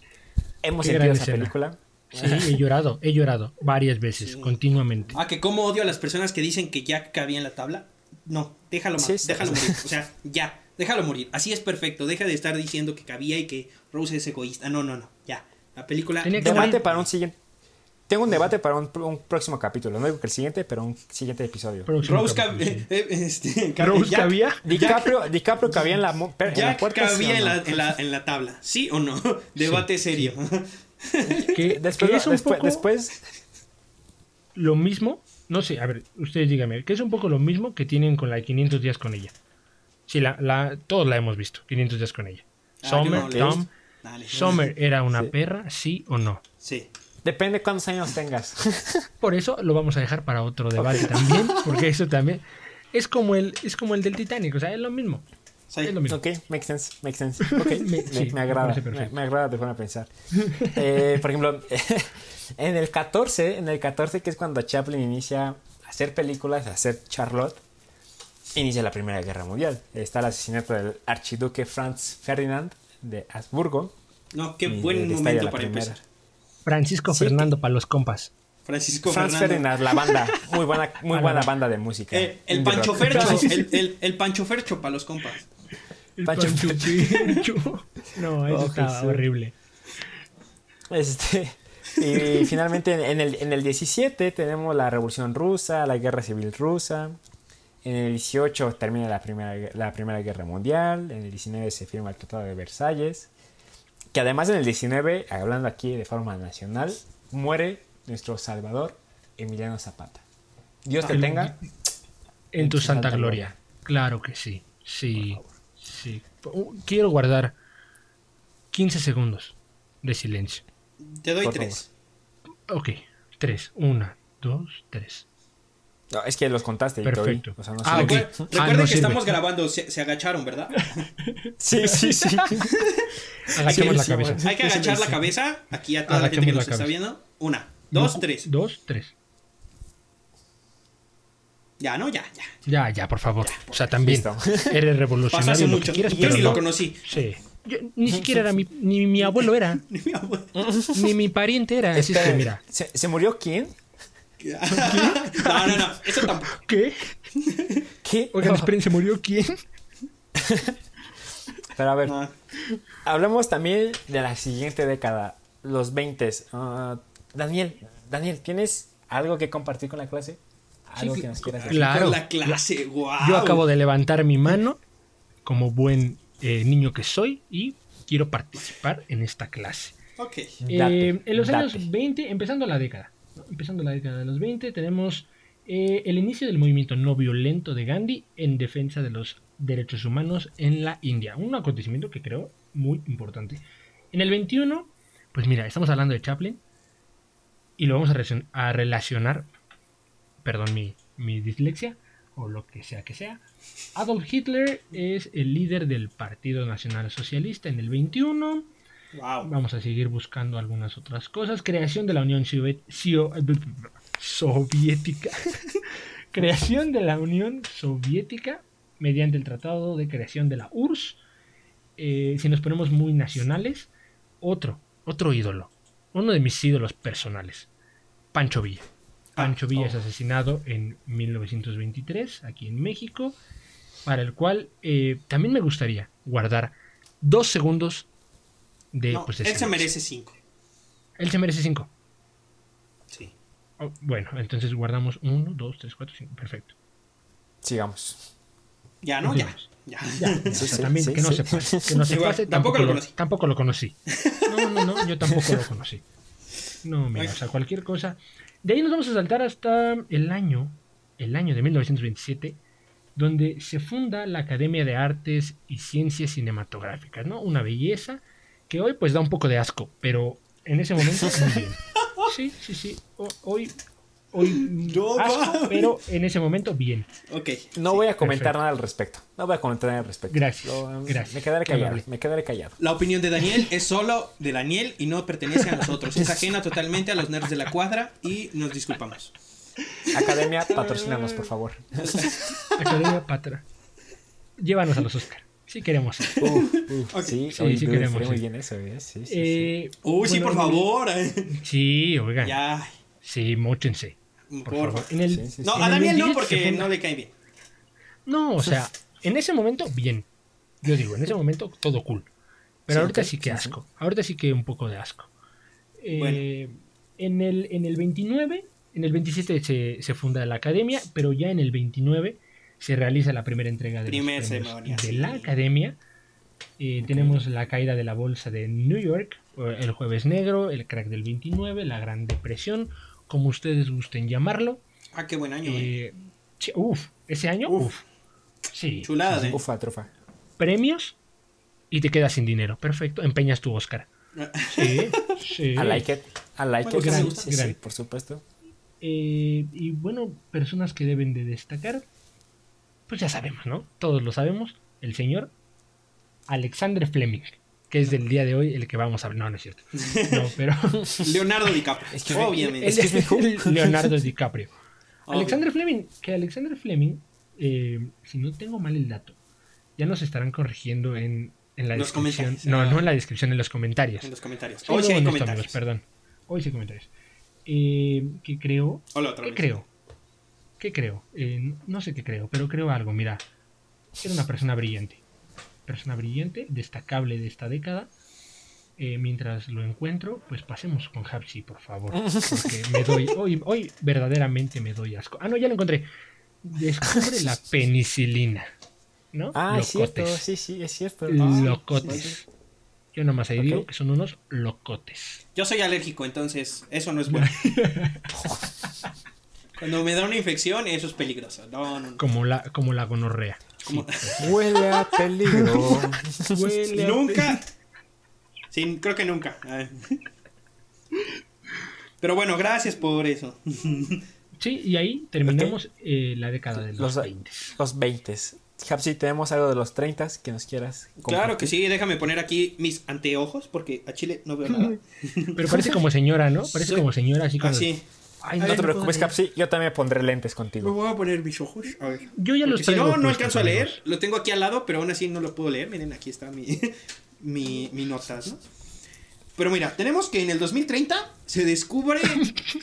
Hemos Qué sentido gran esa escena. película. Sí, he llorado, he llorado varias veces, Sí. continuamente. Ah, que cómo odio a las personas que dicen que ya cabía en la tabla. No, déjalo, ma- Sí, sí. déjalo morir. O sea, ya, déjalo morir. Así es perfecto. Deja de estar diciendo que cabía y que Rose es egoísta. No, no, no. Ya. La película. Tenía que Debate morir. para un siguiente. Tengo un debate para un, un próximo capítulo. No digo que el siguiente, pero un siguiente episodio. Rose cabía. sí. eh, este, cab- Rose ya- cabía. DiCaprio, DiCaprio cabía en la, en la puerta. ¿sí cabía o en, no? la, en, la, en la tabla. ¿Sí o no? Debate serio. Que, Después, que es un después, poco después, lo mismo, no sé, a ver, ustedes díganme, que es un poco lo mismo que tienen con la de 500 días con ella. Sí, la, la, todos la hemos visto, 500 días con ella. Ah, Summer, no Tom. Dale. Summer era una Sí. perra, sí o no. Sí. Depende cuántos años tengas. Por eso lo vamos a dejar para otro debate también, porque eso también es como el es como el del Titanic, o sea, es lo mismo. Sí. Es lo mismo. ok, makes sense, makes sense. Ok, Me- me, sí, me me agrada, me, me agrada tu forma de pensar. Eh, por ejemplo, en el 14, en el 14 que es cuando Chaplin inicia a hacer películas, a hacer Charlotte, inicia la Primera Guerra Mundial. Está el asesinato del archiduque Franz Ferdinand de Habsburgo. No, qué buen momento para primera. empezar. Francisco Sí, Fernando para los compas. Francisco Franz Fernando. Ferdinand, la banda, muy buena, muy Ah, buena no. banda de música. Eh, el Pancho rock. Fercho. El, el, el Pancho Fercho para los compas. El Pancho Pancho Fercho. No, eso Oh, está Jesús. horrible. Este, y finalmente en- en el, en el 17 tenemos la Revolución Rusa, la Guerra Civil Rusa. En el 18 termina la primera, la primera Guerra Mundial. En el 19 se firma el Tratado de Versalles. Que además en el 19, hablando aquí de forma nacional, muere nuestro Salvador Emiliano Zapata. Dios te El- tenga. En tu santa gloria. Claro que sí. Sí. Sí. Uh, Quiero guardar 15 segundos de silencio. Te doy Por tres. Ok. 3. 1, 2, 3. No, es que los contaste Perfecto. O sea, no Ah, Ah, Recuerden no que sirve. estamos grabando, se, se agacharon, ¿verdad? Sí, sí, sí. Agachemos la cabeza. Hay que agachar la cabeza aquí a toda la gente Agachemos que nos está viendo. Una, dos, tres. 2, 3. Ya, ¿no? Ya, ya. Ya, ya, por favor. O sea, también Listo. eres revolucionario. lo mucho. que quieras, Yo pero ni lo no. conocí. Sí. Yo- ni siquiera era mi, ni mi abuelo era, Ni mi abuelo. ni mi pariente era. Así es que mira. ¿se, se murió quién? no, no, no. Eso tampoco. ¿Qué? ¿Qué? Oigan, esperen, ¿se murió quién? Pero a ver, No. hablamos también de la siguiente década, los 20. Daniel, Daniel, ¿tienes algo que compartir con la clase? ¿Algo Sí, que nos quieras decir? Claro. Con la clase, wow. Yo acabo de levantar mi mano como buen eh, niño que soy y quiero participar en esta clase. Ok. Date, Eh, en los date. años 20, empezando la década. Empezando la década de los 20, tenemos eh, el inicio del movimiento no violento de Gandhi en defensa de los derechos humanos en la India. Un acontecimiento que creo muy importante. En el 21, pues mira, estamos hablando de Chaplin y lo vamos a, a relacionar, perdón mi, mi dislexia, o lo que sea que sea. Adolf Hitler es el líder del Partido Nacional Socialista en el 21. Wow. Vamos a seguir buscando algunas otras cosas. Creación de la Unión Soviética. creación de la Unión Soviética mediante el Tratado de Creación de la URSS. Eh, si nos ponemos muy nacionales, otro, otro ídolo. Uno de mis ídolos personales. Pancho Villa. Pancho Villa es asesinado en 1923 aquí en México, para el cual eh, también me gustaría guardar dos segundos de No, pues, él se merece cinco. Él se merece cinco. Sí. Oh, bueno, entonces guardamos uno, dos, tres, cuatro, cinco. Perfecto. Sigamos. Ya, ¿no? Ya. Ya. Ya, o Sí, sea, sí, también sí, que no se pase. Que no se pase. tampoco lo conocí. Tampoco lo conocí. No, no, no, yo tampoco lo conocí. No, mira, Oye. o sea, cualquier cosa. De ahí nos vamos a saltar hasta el año, el año de 1927, donde se funda la Academia de Artes y Ciencias Cinematográficas, ¿no? Una belleza que hoy pues da un poco de asco, pero en ese momento muy bien. Sí, sí, sí. O- Hoy, hoy No asco, pero en ese momento bien. Ok. No voy a comentar perfecto. nada al respecto. No voy a comentar nada al respecto. Gracias, Lo- gracias. Me quedaré callado. amable. Me quedaré callado. La opinión de Daniel es solo de Daniel y no pertenece a nosotros. Es ajena totalmente a los nerds de la cuadra y nos disculpamos. Academia, patrocínanos, por favor. Academia Patra. Llévanos a los Oscar. Sí queremos. Sí, Sí, oye, sí dude, queremos, muy sí. bien eso, ¿eh? Sí, sí, sí. Eh, Uy, sí, bueno, por favor. Sí, oigan. Ya, Sí, móchense. por, Por favor. favor. En el, Sí, sí, No, en a el Daniel no 27 se porque no le cae bien. No, o sea, en ese momento, bien. Yo digo, en ese momento, todo cool. Pero Sí, ahorita sí que sí, asco. Ahorita sí que un poco de asco. Eh, en, el, en el 29, en el 27 se, se funda la academia, pero ya en el 29 se realiza la primera entrega de, los Primer premios ceremonia, de sí. la academia. Eh, Tenemos la caída de la bolsa de New York, el jueves negro, el crack del 29, la gran depresión, como ustedes gusten llamarlo. Ah, qué buen año, eh. Eh, uf, ese año, Uf. uf. Sí, Chulada, eh. Ufa, trufa. premios y te quedas sin dinero. Perfecto, empeñas tu Oscar. Sí, sí. I like it. I like Bueno, it. que me Sí, gusta. sí, sí, Gran. por supuesto. Eh, y bueno, personas que deben de destacar, pues ya sabemos, ¿no? Todos lo sabemos. El señor Alexander Fleming, que es del día de hoy el que vamos a hablar. No, no es cierto. No, pero Leonardo DiCaprio. Excuse me. Obviamente. él es Leonardo DiCaprio. Obvio. Alexander Fleming, que Alexander Fleming, eh, si no tengo mal el dato, ya nos estarán corrigiendo en, en la Los descripción. No, Ah. no en la descripción, en los comentarios. En los comentarios. Sí, Hoy sí hay comentarios. amigos, perdón. Hoy sí hay comentarios. Eh, que creo. Hola otra ¿Qué vez. creo? ¿Qué creo? Eh, no sé qué creo, pero creo algo. Mira, era una persona brillante. Persona brillante, destacable de esta década. Eh, mientras lo encuentro, pues pasemos con Hapsi, por favor. Porque me doy. Hoy, hoy verdaderamente me doy asco. Ah, no, ya lo encontré. Descubre la penicilina. ¿No? Ah, es cierto. Locotes. Sí, sí, es cierto. Locotes. Yo nomás ahí digo que son unos locotes. Yo soy alérgico, entonces eso no es bueno. Cuando me da una infección, eso es peligroso. No, no, no. Como la, como la gonorrea. Como- Huele a peligro. Huele a Nunca. Sí, creo que nunca. Pero bueno, gracias por eso. Sí, y ahí terminamos eh, la década de los, Los, 20. los 20. Hapsi, tenemos algo de los 30 que nos quieras. Claro que compartir? sí, déjame poner aquí mis anteojos porque a Chile no veo nada. Pero parece como señora, ¿no? Parece Soy- como señora, así como. Así. Ay, No te preocupes. Hapsi. Yo también pondré lentes Me contigo. voy a poner mis ojos. A ver. Yo ya los si no, no alcanzo a leer. Lo tengo aquí al lado, pero aún así no lo puedo leer. Miren, aquí está mi, mi, mi notas, ¿no? Pero mira, tenemos que en el 2030 se descubre.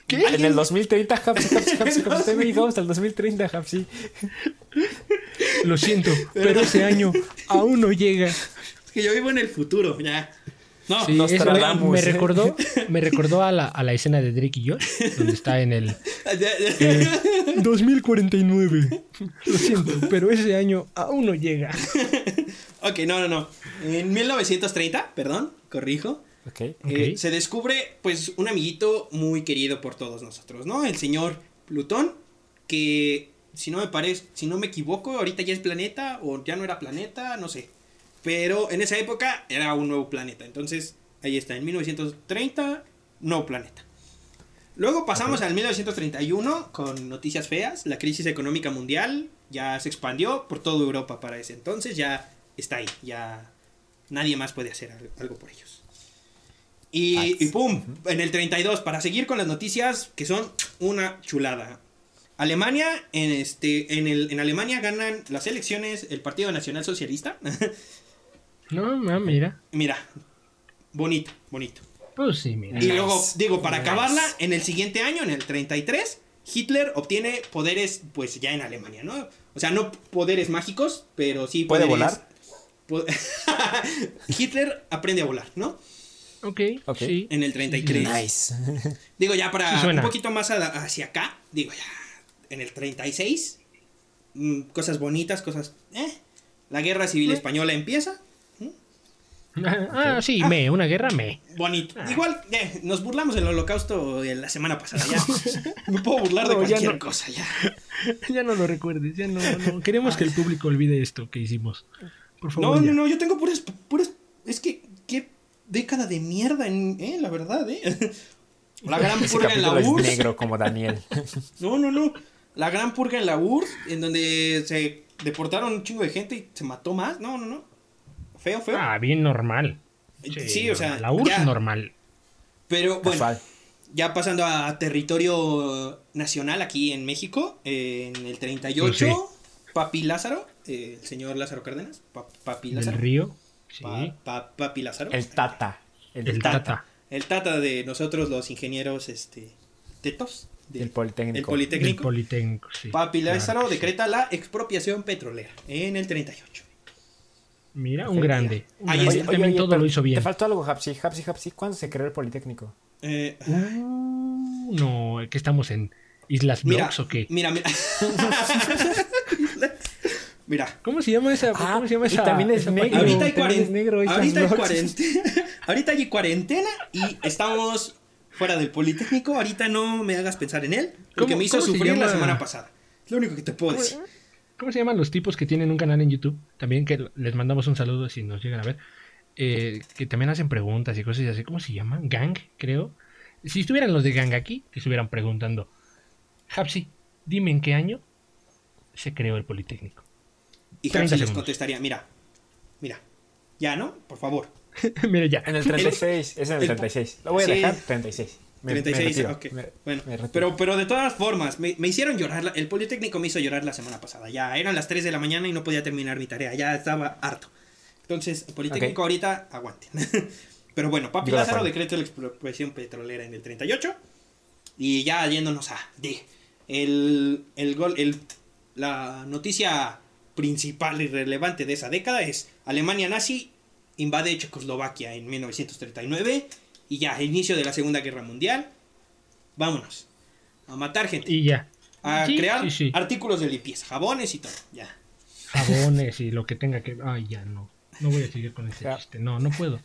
En alguien- el 2030, Hapsi, Hapsi, Hapsi. Como usted me dijo, hasta el 2030, Hapsi. Lo siento, pero ese año aún no llega. Es que yo vivo en el futuro, ya. No, Sí, nos me, tragamos, me ¿eh? recordó, me recordó a la, a la escena de Drake y Josh, donde está en el eh, 2049. Lo siento, pero ese año aún no llega. ok, no, no, no. En 1930, perdón, corrijo. Eh, se descubre, pues, un amiguito muy querido por todos nosotros, ¿no? El señor Plutón, que si no me parece, si no me equivoco, ahorita ya es planeta o ya no era planeta, no sé. Pero en esa época era un nuevo planeta. Entonces, ahí está, en 1930, nuevo planeta. Luego pasamos al 1931 con noticias feas. La crisis económica mundial ya se expandió por toda Europa para ese entonces. Ya está ahí. Ya nadie más puede hacer al- algo por ellos. Y, y pum, en el 32, para seguir con las noticias que son una chulada. Alemania, en, este, en, el, en Alemania ganan las elecciones el Partido Nacional Socialista. No, no, mira. Mira, bonito, bonito. Pues sí, mira. Y Nice. luego, digo, para Nice. acabarla, en el siguiente año, en el 33, Hitler obtiene poderes, pues ya en Alemania, ¿no? O sea, no poderes mágicos, pero sí ¿Puede poderes- volar? po- Hitler aprende a volar, ¿no? Ok, Ok. sí. En el 33. Nice. Digo, ya para Sí un poquito más hacia acá, digo, ya en el 36, mm, cosas bonitas, cosas... eh, la guerra civil española empieza, Ah, sí, me, una guerra me. bonito. Ah. Igual, eh, nos burlamos del holocausto de la semana pasada, ya. Me puedo burlar de No, ya cualquier no. cosa, ya. Ya no lo recuerdes, ya no, no. Queremos que el público olvide esto que hicimos. Por favor. No, ya. no, no, yo tengo puras, puras, es que, ¿qué década de mierda, en, eh, la verdad, ¿eh? La gran Ese purga en la URSS. negro como Daniel. No, no, no. La gran purga en la URSS, en donde se deportaron un chingo de gente y se mató más. No, no, no. Feo, feo. Ah, bien normal. Sí, o sea. La URSS ya. normal. Pero bueno, Casual. ya pasando a territorio nacional aquí en México, eh, en el 38, Sí. Papi Lázaro, eh, el señor Lázaro Cárdenas, Pa- Papi Lázaro. río. Sí. Pa- pa- papi Lázaro. El Tata. El, El Tata. Tata. El tata de nosotros los ingenieros este tetos Del del Politécnico. el Politécnico. Politécnico, sí. Papi Claro Lázaro sí. decreta la expropiación petrolera en el 38. Mira, un grande. Un Ahí grande. Él también todo pero lo hizo bien. Te faltó algo, Hapsi. Hapsi, Hapsi. ¿Cuándo se creó el Politécnico? Eh, Uh, no, que estamos en Islas mira, Blogs o qué. mira, mira. mira. ¿Cómo se llama esa? Ah, ¿Cómo se llama y esa? también es esa negro. Ahorita hay, cuaren- negro, ahorita hay cuarentena. ahorita hay cuarentena y estamos fuera del Politécnico. Ahorita no me hagas pensar en él. Porque ¿Cómo- me hizo se sufrir la semana pasada. Es lo único que te puedo decir. ¿Cómo se llaman los tipos que tienen un canal en YouTube? También que les mandamos un saludo si nos llegan a ver. Eh, que también hacen preguntas y cosas así. ¿Cómo se llaman? Gang, creo. Si estuvieran los de Gang aquí, que estuvieran preguntando. Hapsi, dime en qué año se creó el Politécnico. Y 30 Hapsi les segundos. contestaría, mira, mira, ya, ¿no? Por favor. Mira ya. En el 36. Es en el el- 36. Lo voy a sí. dejar 36. Me- me 36, retiro, ok. me- bueno, me retiro. pero, pero de todas formas, me, hicieron llorar. El Politécnico me hizo llorar la semana pasada. Ya eran las 3 de la mañana y no podía terminar mi tarea. Ya estaba harto. Entonces, el Politécnico Ok. ahorita, aguanten. pero bueno, Papi Yo Lázaro decreta la expropiación petrolera en el 38. Y ya yéndonos a D. El, el gol, el, la noticia principal y relevante de esa década es Alemania nazi invade Checoslovaquia en 1939 y ya, inicio de la Segunda Guerra Mundial. Vámonos. A matar gente. Y ya. A Sí, crear sí, sí. artículos de limpieza, jabones y todo. Ya. Jabones y lo que tenga que. Ay, ya no. No voy a seguir con este Ya. chiste. No, no puedo.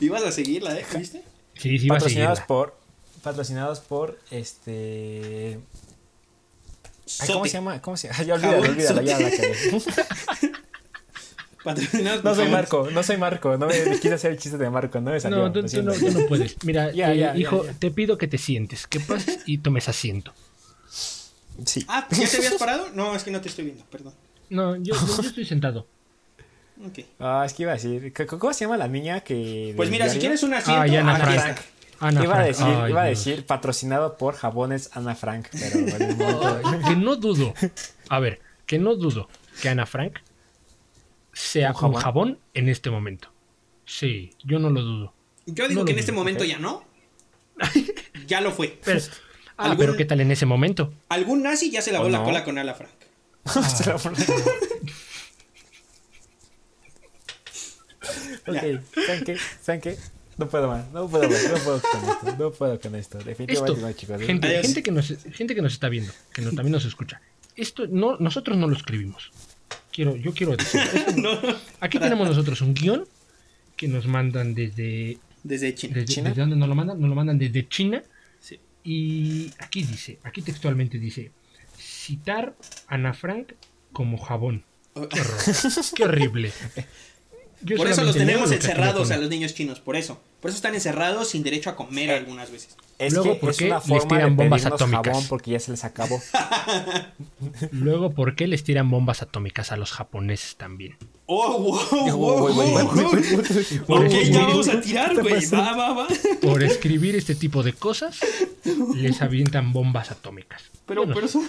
¿Y vas a seguirla, eh? ¿Viste? Sí, sí, va a patrocinados seguirla. por. Patrocinados por este. Ay, ¿Cómo se llama? ¿Cómo se llama? Ya olvídalo, olvídalo, ya la. Patrocinados No soy. Marco, no soy Marco. No me quise hacer el chiste de Marco, no me salió. No, tú, tú no, siento. tú no puedes. Mira, Ya, eh, hijo, ya. te pido que te sientes, que pases y tomes asiento. Sí. Ah, ¿ya te habías parado? No, es que no te estoy viendo, perdón. No, yo, yo- yo estoy sentado. Ok. Ah, es que iba a decir. ¿c- ¿Cómo se llama la niña que.? Pues mira, si quieres un asiento, Ah, Ana aquí Frank. está. Ana iba a Frank. decir, Ay, iba a Dios. decir patrocinado por jabones Ana Frank, pero en el momento- Que no dudo. A ver, que no dudo que Ana Frank sea ¿Un un jabón? jabón en este momento. Sí, yo no lo dudo. Yo digo No que en este momento ya no. Ya lo fue. Pero, ah, ¿Algún- pero ¿qué tal en ese momento? Algún nazi ya se lavó ¿O la no? cola con Ala Frank. Se la pone- ok, ¿saben qué? ¿Saben qué? No puedo más, no puedo más, no puedo con esto, no puedo con esto, definitivamente Esto, no, chicos. gente, gente, que nos, gente que nos está viendo, que no- también nos escucha. Esto no, nosotros no lo escribimos. Quiero, yo quiero decir. No, aquí tenemos nosotros un guion que nos mandan desde desde China. ¿Desde, ¿China? ¿desde dónde nos lo mandan? Nos lo mandan desde China. Sí. Y aquí dice, aquí textualmente dice, citar Ana Frank como jabón. Oh. Qué horror. Qué horrible. Yo Por eso los tenemos encerrados a los niños chinos, por eso. Por eso están encerrados sin derecho a comer algunas veces. Es Luego, que ¿por es qué una les forma de tiran bombas atómicas? jabón porque ya se les acabó. Luego, ¿por qué les tiran bombas atómicas a los japoneses también? Oh, wow, wow, wow, Ok, ya vamos a tirar, ¿Qué güey. Va, va, va. Por escribir este tipo de cosas, les avientan bombas atómicas. Pero, Yo no pero son...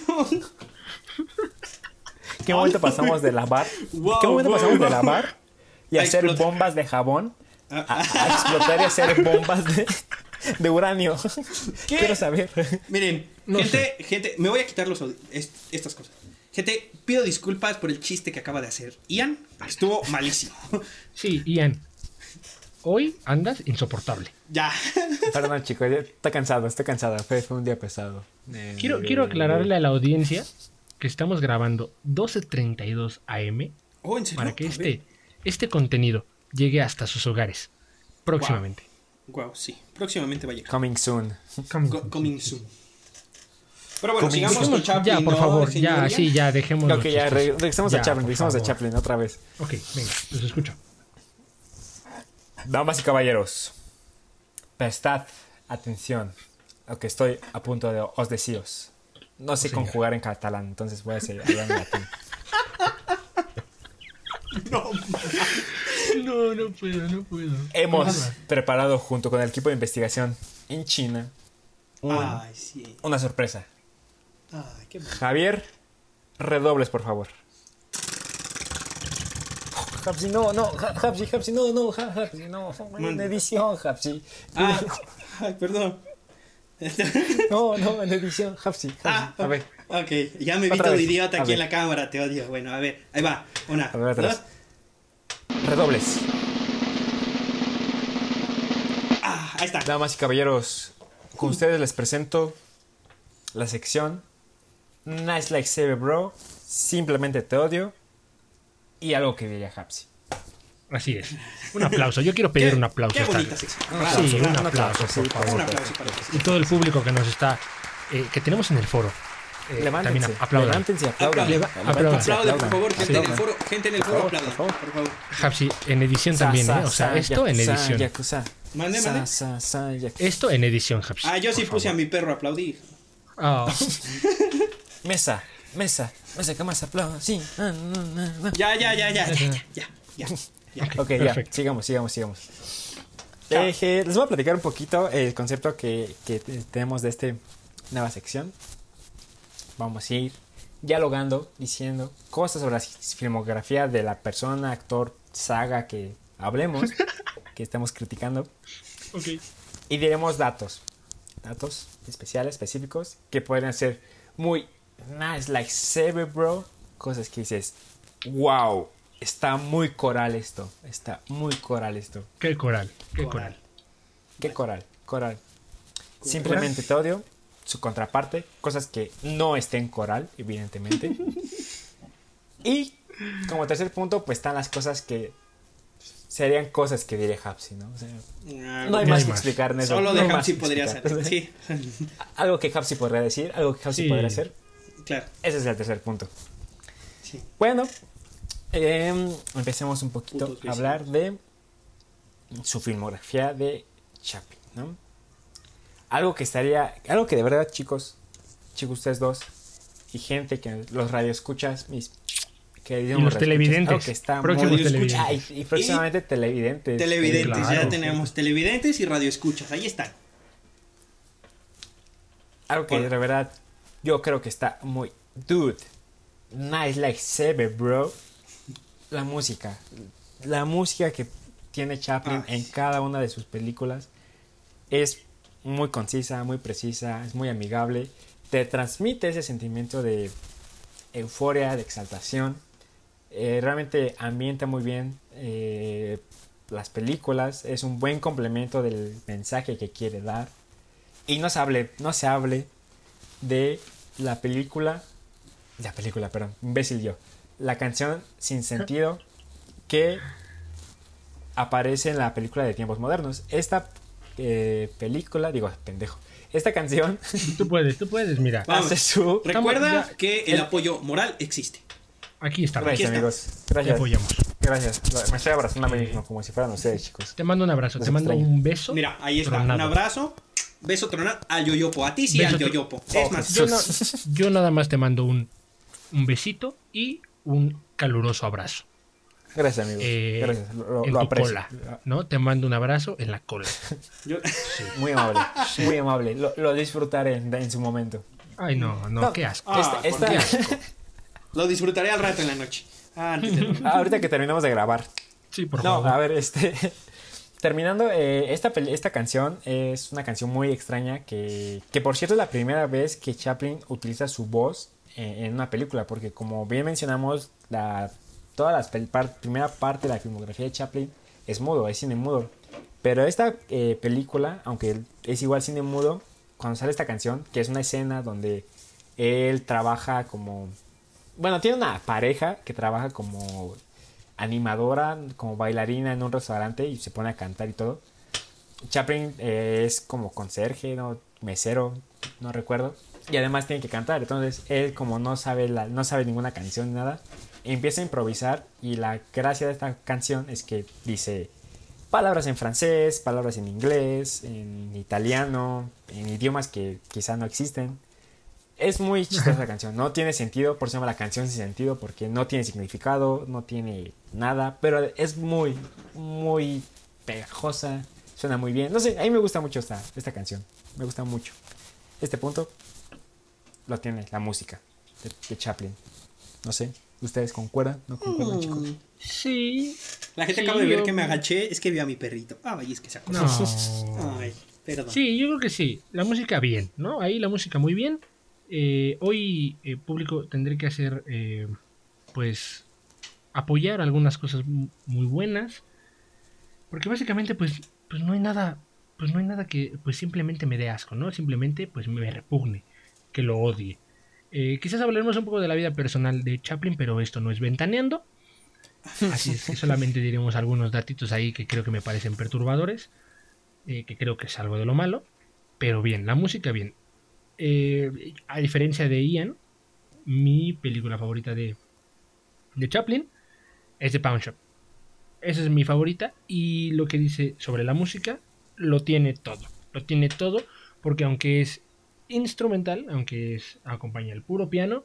¿Qué momento pasamos de lavar? Wow, ¿Qué momento wow, pasamos de wow. lavar y A hacer explotar. bombas de jabón a, a explotar y hacer bombas de, de uranio? ¿Qué? Quiero saber. Miren, No gente, gente, me voy a quitar los est- estas cosas. Gente, pido disculpas por el chiste que acaba de hacer. Ian estuvo malísimo. Sí, Ian. Hoy andas insoportable. ya. Perdón, chicos, estoy cansado, estoy cansado. Fue, fue un día pesado. Eh, Quiero, eh, quiero aclararle a la audiencia que estamos grabando 12.32 AM Oh, ¿en serio? para que este, este contenido llegue hasta sus hogares próximamente. Wow, sí. Próximamente va a llegar. Coming soon. Co- coming soon. Pero bueno, Coming sigamos con Chaplin. ya, por ¿no, favor, ya, sí, ya, dejemos. Ok, ya, re- regresamos a Chaplin, regresamos a. Chaplin otra vez. Ok, venga, los escucho. Damas y caballeros, prestad atención a lo que estoy a punto de os deciros. No sé señor. conjugar en catalán, entonces voy a seguir hablando en latín. No, no puedo, no puedo. Hemos preparado junto con el equipo de investigación en China un- Ay, sí. una sorpresa. Ay, qué mal. Javier, redobles, por favor. Hapsi, no, no, Ha- Hapsi, Hapsi, no, no, Ha- Hapsi, no, en edición, Hapsi. Ah, ay, perdón. No, no, en edición, Hapsi. Ah, A ver, ok, ya me vi Otra todo vez. idiota aquí en la cámara, te odio. Bueno, a ver, ahí va. Una, A ver, otra dos. Redobles. Ah, ahí está. Damas y caballeros, con ustedes les presento la sección Nice Like Save Bro, Simplemente Te Odio y algo que diría Hapsi. Así es. Un aplauso. Yo quiero pedir Qué- un aplauso. Qué esta- bonita sección. Un Bravo, Sí, un aplauso, por por favor. Un aplauso para ti. Y todo el público que nos está, eh, que tenemos en el foro. Eh, Levántense, también aplaudan. levántense aplaudan. Por aplaudan. favor, gente en el foro. Gente en el Por foro, aplaudan, por favor. por favor. Hapsi, en edición Sa, también, sa, ¿eh? O sea, sa, esto en edición. yakuza. Mande, Sa, mande. sa, sa, yakuza. Esto en edición, Hapsi. Ah, yo sí puse a mi perro a aplaudir. Ah, Mesa, mesa, mesa que más aplauda. Sí. Ah, no, no, no. Ya, ya, ya, ya, ya, ya, ya. Ok, ya, Perfecto. sigamos, sigamos, sigamos. Eh, eh, les voy a platicar un poquito el concepto que, que te- tenemos de esta nueva sección. Vamos a ir dialogando, diciendo cosas sobre la filmografía de la persona, actor, saga que hablemos, que estemos criticando. ok. Y diremos datos. Datos especiales, específicos, que pueden ser muy nice, like Saber Bro. Cosas que dices, wow, está muy coral esto. Está muy coral esto. Qué coral, qué Coral. coral. ¿Qué coral? Coral. Simplemente te odio. Su contraparte. Cosas que no estén coral, evidentemente. y como tercer punto, pues están las cosas que serían cosas que diré Hapsi, ¿no? O sea, Ah, no hay más que explicar en eso. Solo no de Hapsi podría ser. Sí, Algo que Hapsi podría decir, algo que Hapsi Sí. podría hacer. claro. Ese es el tercer punto. Sí. Bueno, em, empecemos un poquito Putos a hablar de su filmografía de Chaplin, ¿no? Algo que estaría, algo que de verdad, chicos, chicos ustedes dos y gente que los radioescuchas, mis queridos Y los televidentes, que está próximos muy- televidentes. Ah, y, y próximamente televidentes. Televidentes, Claro. ya tenemos televidentes y radioescuchas. Ahí están. Algo que Por- de verdad yo creo que está muy dude. Nice like Saber, bro. La música. La música que tiene Chaplin Ay. en cada una de sus películas es muy concisa, muy precisa, es muy amigable. Te transmite ese sentimiento de euforia, de exaltación. Eh, realmente ambienta muy bien eh, las películas. Es un buen complemento del mensaje que quiere dar. Y no se hable, no se hable de la película. La película, perdón, imbécil yo. La canción sin sentido que aparece en la película de tiempos modernos. Esta eh, película, digo, pendejo. Esta canción Tú puedes, tú puedes, mira. Vamos. hace su. Recuerda ya- que el apoyo moral existe. Aquí está. Gracias, Aquí amigos. Te Gracias. apoyamos. Gracias. Me estoy abrazando a mí mismo como si fueran ustedes, chicos. Te mando un abrazo, te mando un beso. Mira, ahí está. tronado. Un abrazo. Beso tronado al yoyopo. A ti sí, Beso al yoyopo. Oh, Es más, Yo, no- yo nada más te mando un, un besito y un caluroso abrazo. Gracias, amigos. Eh, Gracias. Lo, lo- en lo tu aprecio. cola, ¿no? Te mando un abrazo en la cola. yo- Muy amable. Muy amable. Lo, lo disfrutaré en, en su momento. Ay, no, no, No. qué asco. Ah, Esta- ¿por esta- qué? Lo disfrutaré al rato en la noche. Ah, antes de dormir. Ahorita que terminamos de grabar. Sí, por No, favor. a ver, este. Terminando, eh, esta, esta canción es una canción muy extraña que, que, por cierto, es la primera vez que Chaplin utiliza su voz en, en una película, porque como bien mencionamos, la, toda la primera parte de la filmografía de Chaplin es mudo, es cine mudo. Pero esta eh, película, aunque es igual cine mudo, cuando sale esta canción, que es una escena donde él trabaja como... Bueno, tiene una pareja que trabaja como animadora, como bailarina en un restaurante y se pone a cantar y todo. Chaplin eh, es como conserje, ¿no? mesero, no recuerdo. Y además tiene que cantar. Entonces él como no sabe, la, no sabe ninguna canción ni nada, empieza a improvisar y la gracia de esta canción es que dice, palabras en francés, palabras en inglés, en italiano, en idiomas que quizá no existen. Es muy chistosa la canción, no tiene sentido, por eso se llama la canción sin sentido, porque no tiene significado, no tiene nada, pero es muy, muy pegajosa, suena muy bien. No sé, a mí me gusta mucho esta, esta canción, me gusta mucho. Este punto lo tiene la música de, de Chaplin. No sé, ¿ustedes concuerdan? ¿No concuerdan, chicos? Sí. La gente Sí, acaba de ver yo- que me agaché, es que vi a mi perrito. Ay, es que se acostó. No. Ay, perdón. Sí, yo creo que sí. La música bien, ¿no? Ahí la música muy bien. Eh, hoy, eh, público, tendré que hacer, eh, pues, apoyar algunas cosas mu- muy buenas. Porque básicamente, pues, pues no hay nada, pues no hay nada que, pues simplemente me dé asco, ¿no? Simplemente, pues me repugne, que lo odie. Eh, quizás hablaremos un poco de la vida personal de Chaplin, pero esto no es ventaneando. Así es que solamente diremos algunos datitos ahí que creo que me parecen perturbadores eh, que creo que es algo de lo malo, pero bien, la música bien. Eh, a diferencia de Ian, mi película favorita de, de Chaplin es The Pawn Shop. Esa es mi favorita y lo que dice sobre la música lo tiene todo. Lo tiene todo porque aunque es instrumental, aunque es acompaña el puro piano,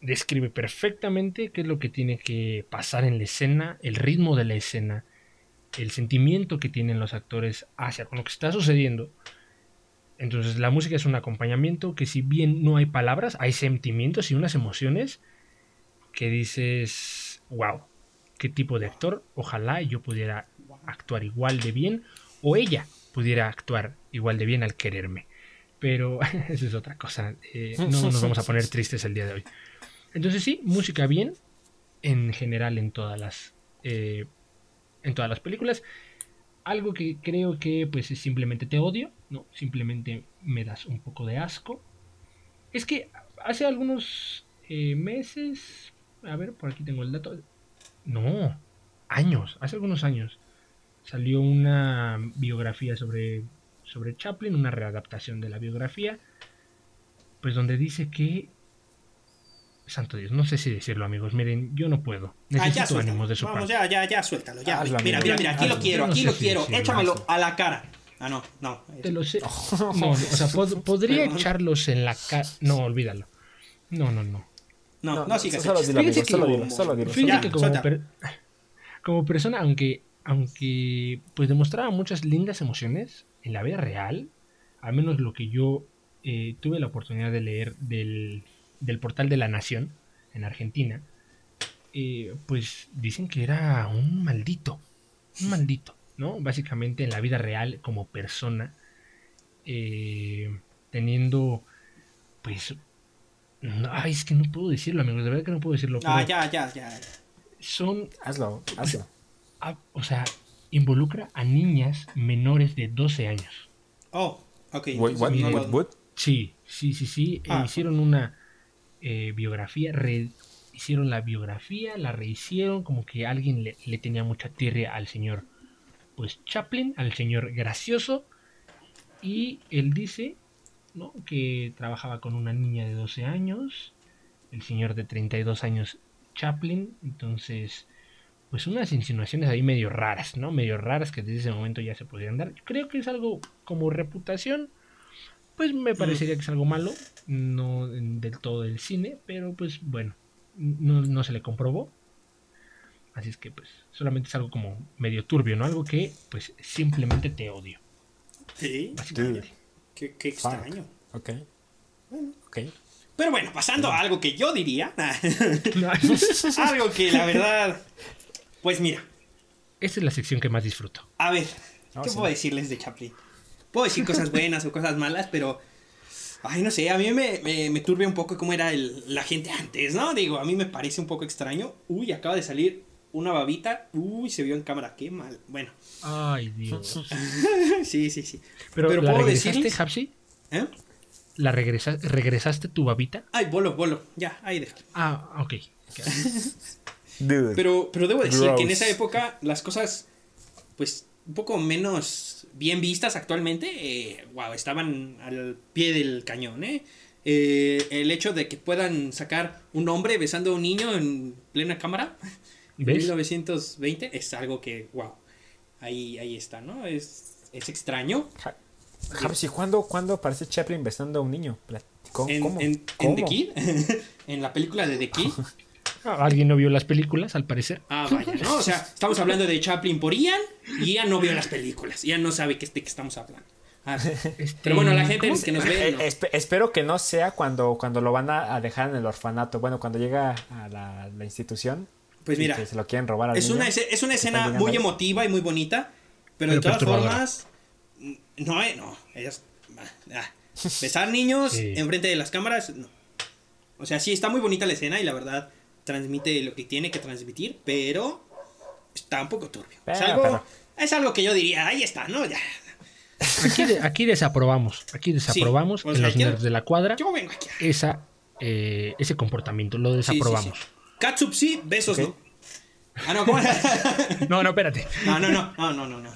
describe perfectamente qué es lo que tiene que pasar en la escena, el ritmo de la escena, el sentimiento que tienen los actores hacia con lo que está sucediendo. Entonces la música es un acompañamiento que si bien no hay palabras, hay sentimientos y unas emociones que dices, wow, qué tipo de actor, ojalá yo pudiera actuar igual de bien o ella pudiera actuar igual de bien al quererme. Pero eso es otra cosa, eh, no nos vamos a poner tristes el día de hoy. Entonces sí, música bien, en general en todas las eh, en todas las películas. Algo que creo que pues es simplemente te odio, no, simplemente me das un poco de asco. Es que hace algunos eh, meses, a ver, por aquí tengo el dato. No, años, hace algunos años salió una biografía sobre sobre Chaplin, una readaptación de la biografía, pues donde dice que Santo Dios, no sé si decirlo, amigos. Miren, yo no puedo. Ah, ya Necesito ánimos de su Vamos, parte. ya, ya, ya, suéltalo. Ya. Hazlo, mira, mira, mira, aquí hazlo. lo quiero, no aquí lo si quiero. decirlo, Échamelo hazlo. a la cara. Ah, no, no. Te lo sé. No, o sea, pod- podría Perdón. echarlos en la cara. No, olvídalo. No, no, no. No, no, sigas. Solo dilo, Fíjense solo dilo, solo dilo. Ya, que como, suelta. per- como persona, aunque, aunque pues demostraba muchas lindas emociones en la vida real, al menos lo que yo eh, tuve la oportunidad de leer del, del portal de la Nación en Argentina, eh, pues dicen que era un maldito, un maldito, ¿no? Básicamente en la vida real como persona, eh, teniendo, pues, no, ay, es que no puedo decirlo, amigos, de verdad que no puedo decirlo. Ah, ya, ya, ya. Son Hazlo, hazlo. ah, o sea, involucra a niñas menores de 12 años. Oh, ok. What, entonces what, no what, lo- what? Sí, sí, sí, sí. eh, Ah. hicieron una eh, biografía, re- hicieron la biografía, la rehicieron, como que alguien le, le tenía mucha tirria al señor, pues Chaplin, al señor gracioso, y él dice, ¿no? Que trabajaba con una niña de 12 años, el señor de 32 años, Chaplin, entonces, pues unas insinuaciones ahí medio raras, ¿no? Medio raras que desde ese momento ya se podrían dar. Yo creo que es algo como reputación, pues me parecería que es algo malo, no del todo del cine, pero pues bueno, no, no se le comprobó. Así es que pues solamente es algo como medio turbio, ¿no? Algo que pues simplemente te odio, Sí, qué, qué extraño. Ok. Ok. Pero bueno, pasando a algo que yo diría. algo que la verdad. Pues mira, Esta es la sección que más disfruto. a ver, No, ¿qué sí. puedo decirles de Chaplin? Puedo decir cosas buenas o cosas malas, pero. Ay, no sé, a mí me, me, me turbia un poco cómo era el- la gente antes, ¿no? Digo, a mí me parece un poco extraño. Uy, acaba de salir una babita. Uy, se vio en cámara, qué mal. Bueno, Ay, Dios. sí, sí, sí. Pero, Pero ¿la ¿puedo regresaste, decirles? Hapsi? ¿Eh? ¿La regresa- regresaste tu babita? Ay, bolo, bolo. Ya, ahí déjalo. Ah, ok. Dude. Pero, pero debo decir que en esa época las cosas, pues, un poco menos bien vistas actualmente, eh, wow, estaban al pie del cañón, ¿eh? Eh, El hecho de que puedan sacar un hombre besando a un niño en plena cámara en ¿Ves? 1920 es algo que, wow. ahí, ahí está, ¿no? Es, es extraño. Ja- ¿y cuándo, cuándo aparece Chaplin besando a un niño? ¿Cómo? En, cómo? en-. The Kid, en la película de The Kid. Ah, Alguien no vio las películas, al parecer. Ah, vaya, ¿no? O sea, estamos hablando de Chaplin por Ian y Ian no vio las películas. Ian no sabe qué- de qué estamos hablando. Ah, Este, pero bueno, la gente ¿cómo que nos ve. Eh, no. espe- espero que no sea cuando, cuando lo van a, a dejar en el orfanato. Bueno, cuando llega a la, la institución. Pues mira, que se lo quieren robar al es niño. una, es una escena muy ahí. emotiva y muy bonita, pero, Pero de todas formas, mm, no, eh, no, ellas, ah, besar niños Sí. enfrente de las cámaras, no. O sea, sí, está muy bonita la escena y la verdad transmite lo que tiene que transmitir, pero está un poco turbio. es, Pero, algo, pero- es algo que yo diría, ahí está, ¿no? Ya. Aquí, de- aquí desaprobamos. Aquí desaprobamos o en sea, los nerds de la cuadra Yo vengo aquí. esa, eh, ese comportamiento. Lo Sí, sí, sí. desaprobamos. Catsup sí, besos Ok. no. Ah, no, ¿cómo? No, no, espérate. no, no, no, no, no, no, no.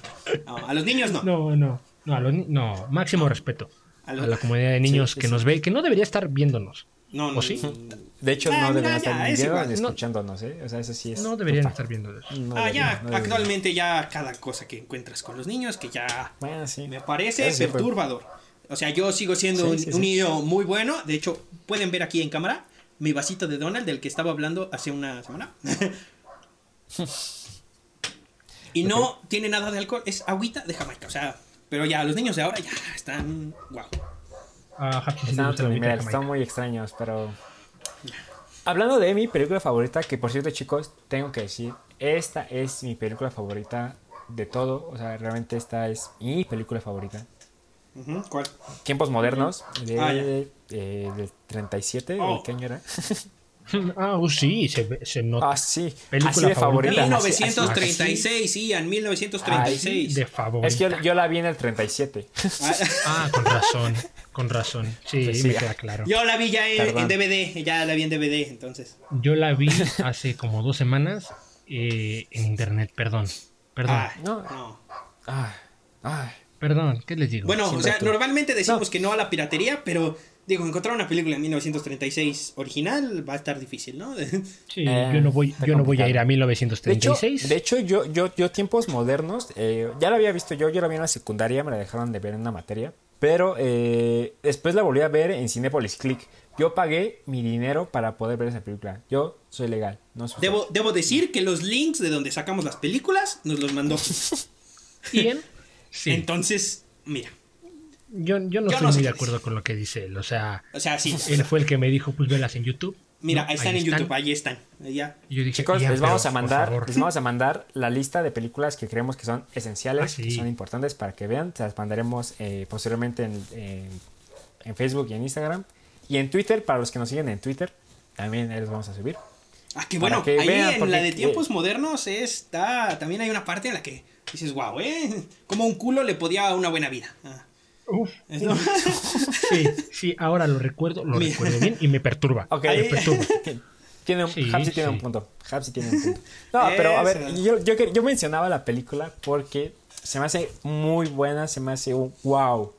No, A los niños no. No, no. No, a los no, máximo respeto. A A, los- la comunidad de niños Sí, que sí, nos ve, que no debería estar viéndonos. No, no, ¿O sí? no. De hecho, Ah, no mira, deberían ya, estar es viendo igual. escuchándonos, ¿eh? O sea, eso sí es. No deberían total. estar. No Ah, ya, no actualmente ya cada cosa que encuentras con los niños que ya Bueno, sí. me parece sí, perturbador. O sea, yo sigo siendo Sí, un, sí, un sí. niño muy bueno. De hecho, pueden ver aquí en cámara mi vasito de Donald del que estaba hablando hace una semana. y no tiene nada de alcohol, es agüita de Jamaica. O sea, pero ya los niños de ahora ya están. Wow. Ah, le Están muy extraños, pero. Hablando de mi película favorita, que por cierto, chicos, tengo que decir, esta es mi película favorita de todo. O sea, realmente esta es mi película favorita. ¿Cuál? Tiempos modernos, de, Ah, ya. eh, del 37, Oh. ¿de qué año era? Ah, uh, sí, se, ve- se nota. Ah, sí, Película así de favorita. favorita. así- así- 1936, Ian, 1936. de favor. Es que yo, yo la vi en el 37. Ah, Ah, con razón, con razón. Sí, Pues sí, me ya. queda claro. Yo la vi ya en, DVD, ya la vi en DVD, entonces. Yo la vi hace como dos semanas eh, en internet, perdón. Perdón, Ah, No. no. Ay, ay. perdón, ¿qué les digo? Bueno, o sea, tú. normalmente decimos No. que no a la piratería, pero digo, encontrar una película en 1936 original va a estar difícil, ¿no? Sí, Eh, yo no voy, yo no voy a ir a complicado. De hecho, 1936. de hecho yo, yo, yo tiempos modernos, eh, ya la había visto yo, yo la vi en la secundaria, me la dejaron de ver en una materia, pero eh, después la volví a ver en Cinepolis Click. Yo pagué mi dinero para poder ver esa película. Yo soy legal, no soy Debo, debo decir que los links de donde sacamos las películas nos los mandó. Bien, sí. Entonces, mira, yo, yo no yo estoy no sé muy qué de acuerdo con lo que dice él. O sea, o sea, sí. él fue el que me dijo, pues velas en YouTube. Mira, ¿no? ahí están en YouTube, ahí están. Ya. Yo dije, Chicos, "Ya, les vamos pero, a mandar, favor". les vamos a mandar la lista de películas que creemos que son esenciales, Ah, sí. que son importantes para que vean. Se las mandaremos eh, posteriormente en, en- en Facebook y en Instagram. Y en Twitter, para los que nos siguen en Twitter, también los vamos a subir. Ah, que Para bueno, que ahí vean, en porque- la de tiempos modernos está. También hay una parte en la que dices, wow, ¿eh? Como un culo le podía una buena vida. Ah, Uf, ¿no? sí, sí, ahora lo recuerdo, lo Mira. recuerdo bien y me perturba. Ok. Me perturba. Tiene un, Sí, Hapsi tiene sí. un punto. Hapsi tiene un punto. No, pero a ver, yo mencionaba la película porque se me hace muy buena, se me hace un wow.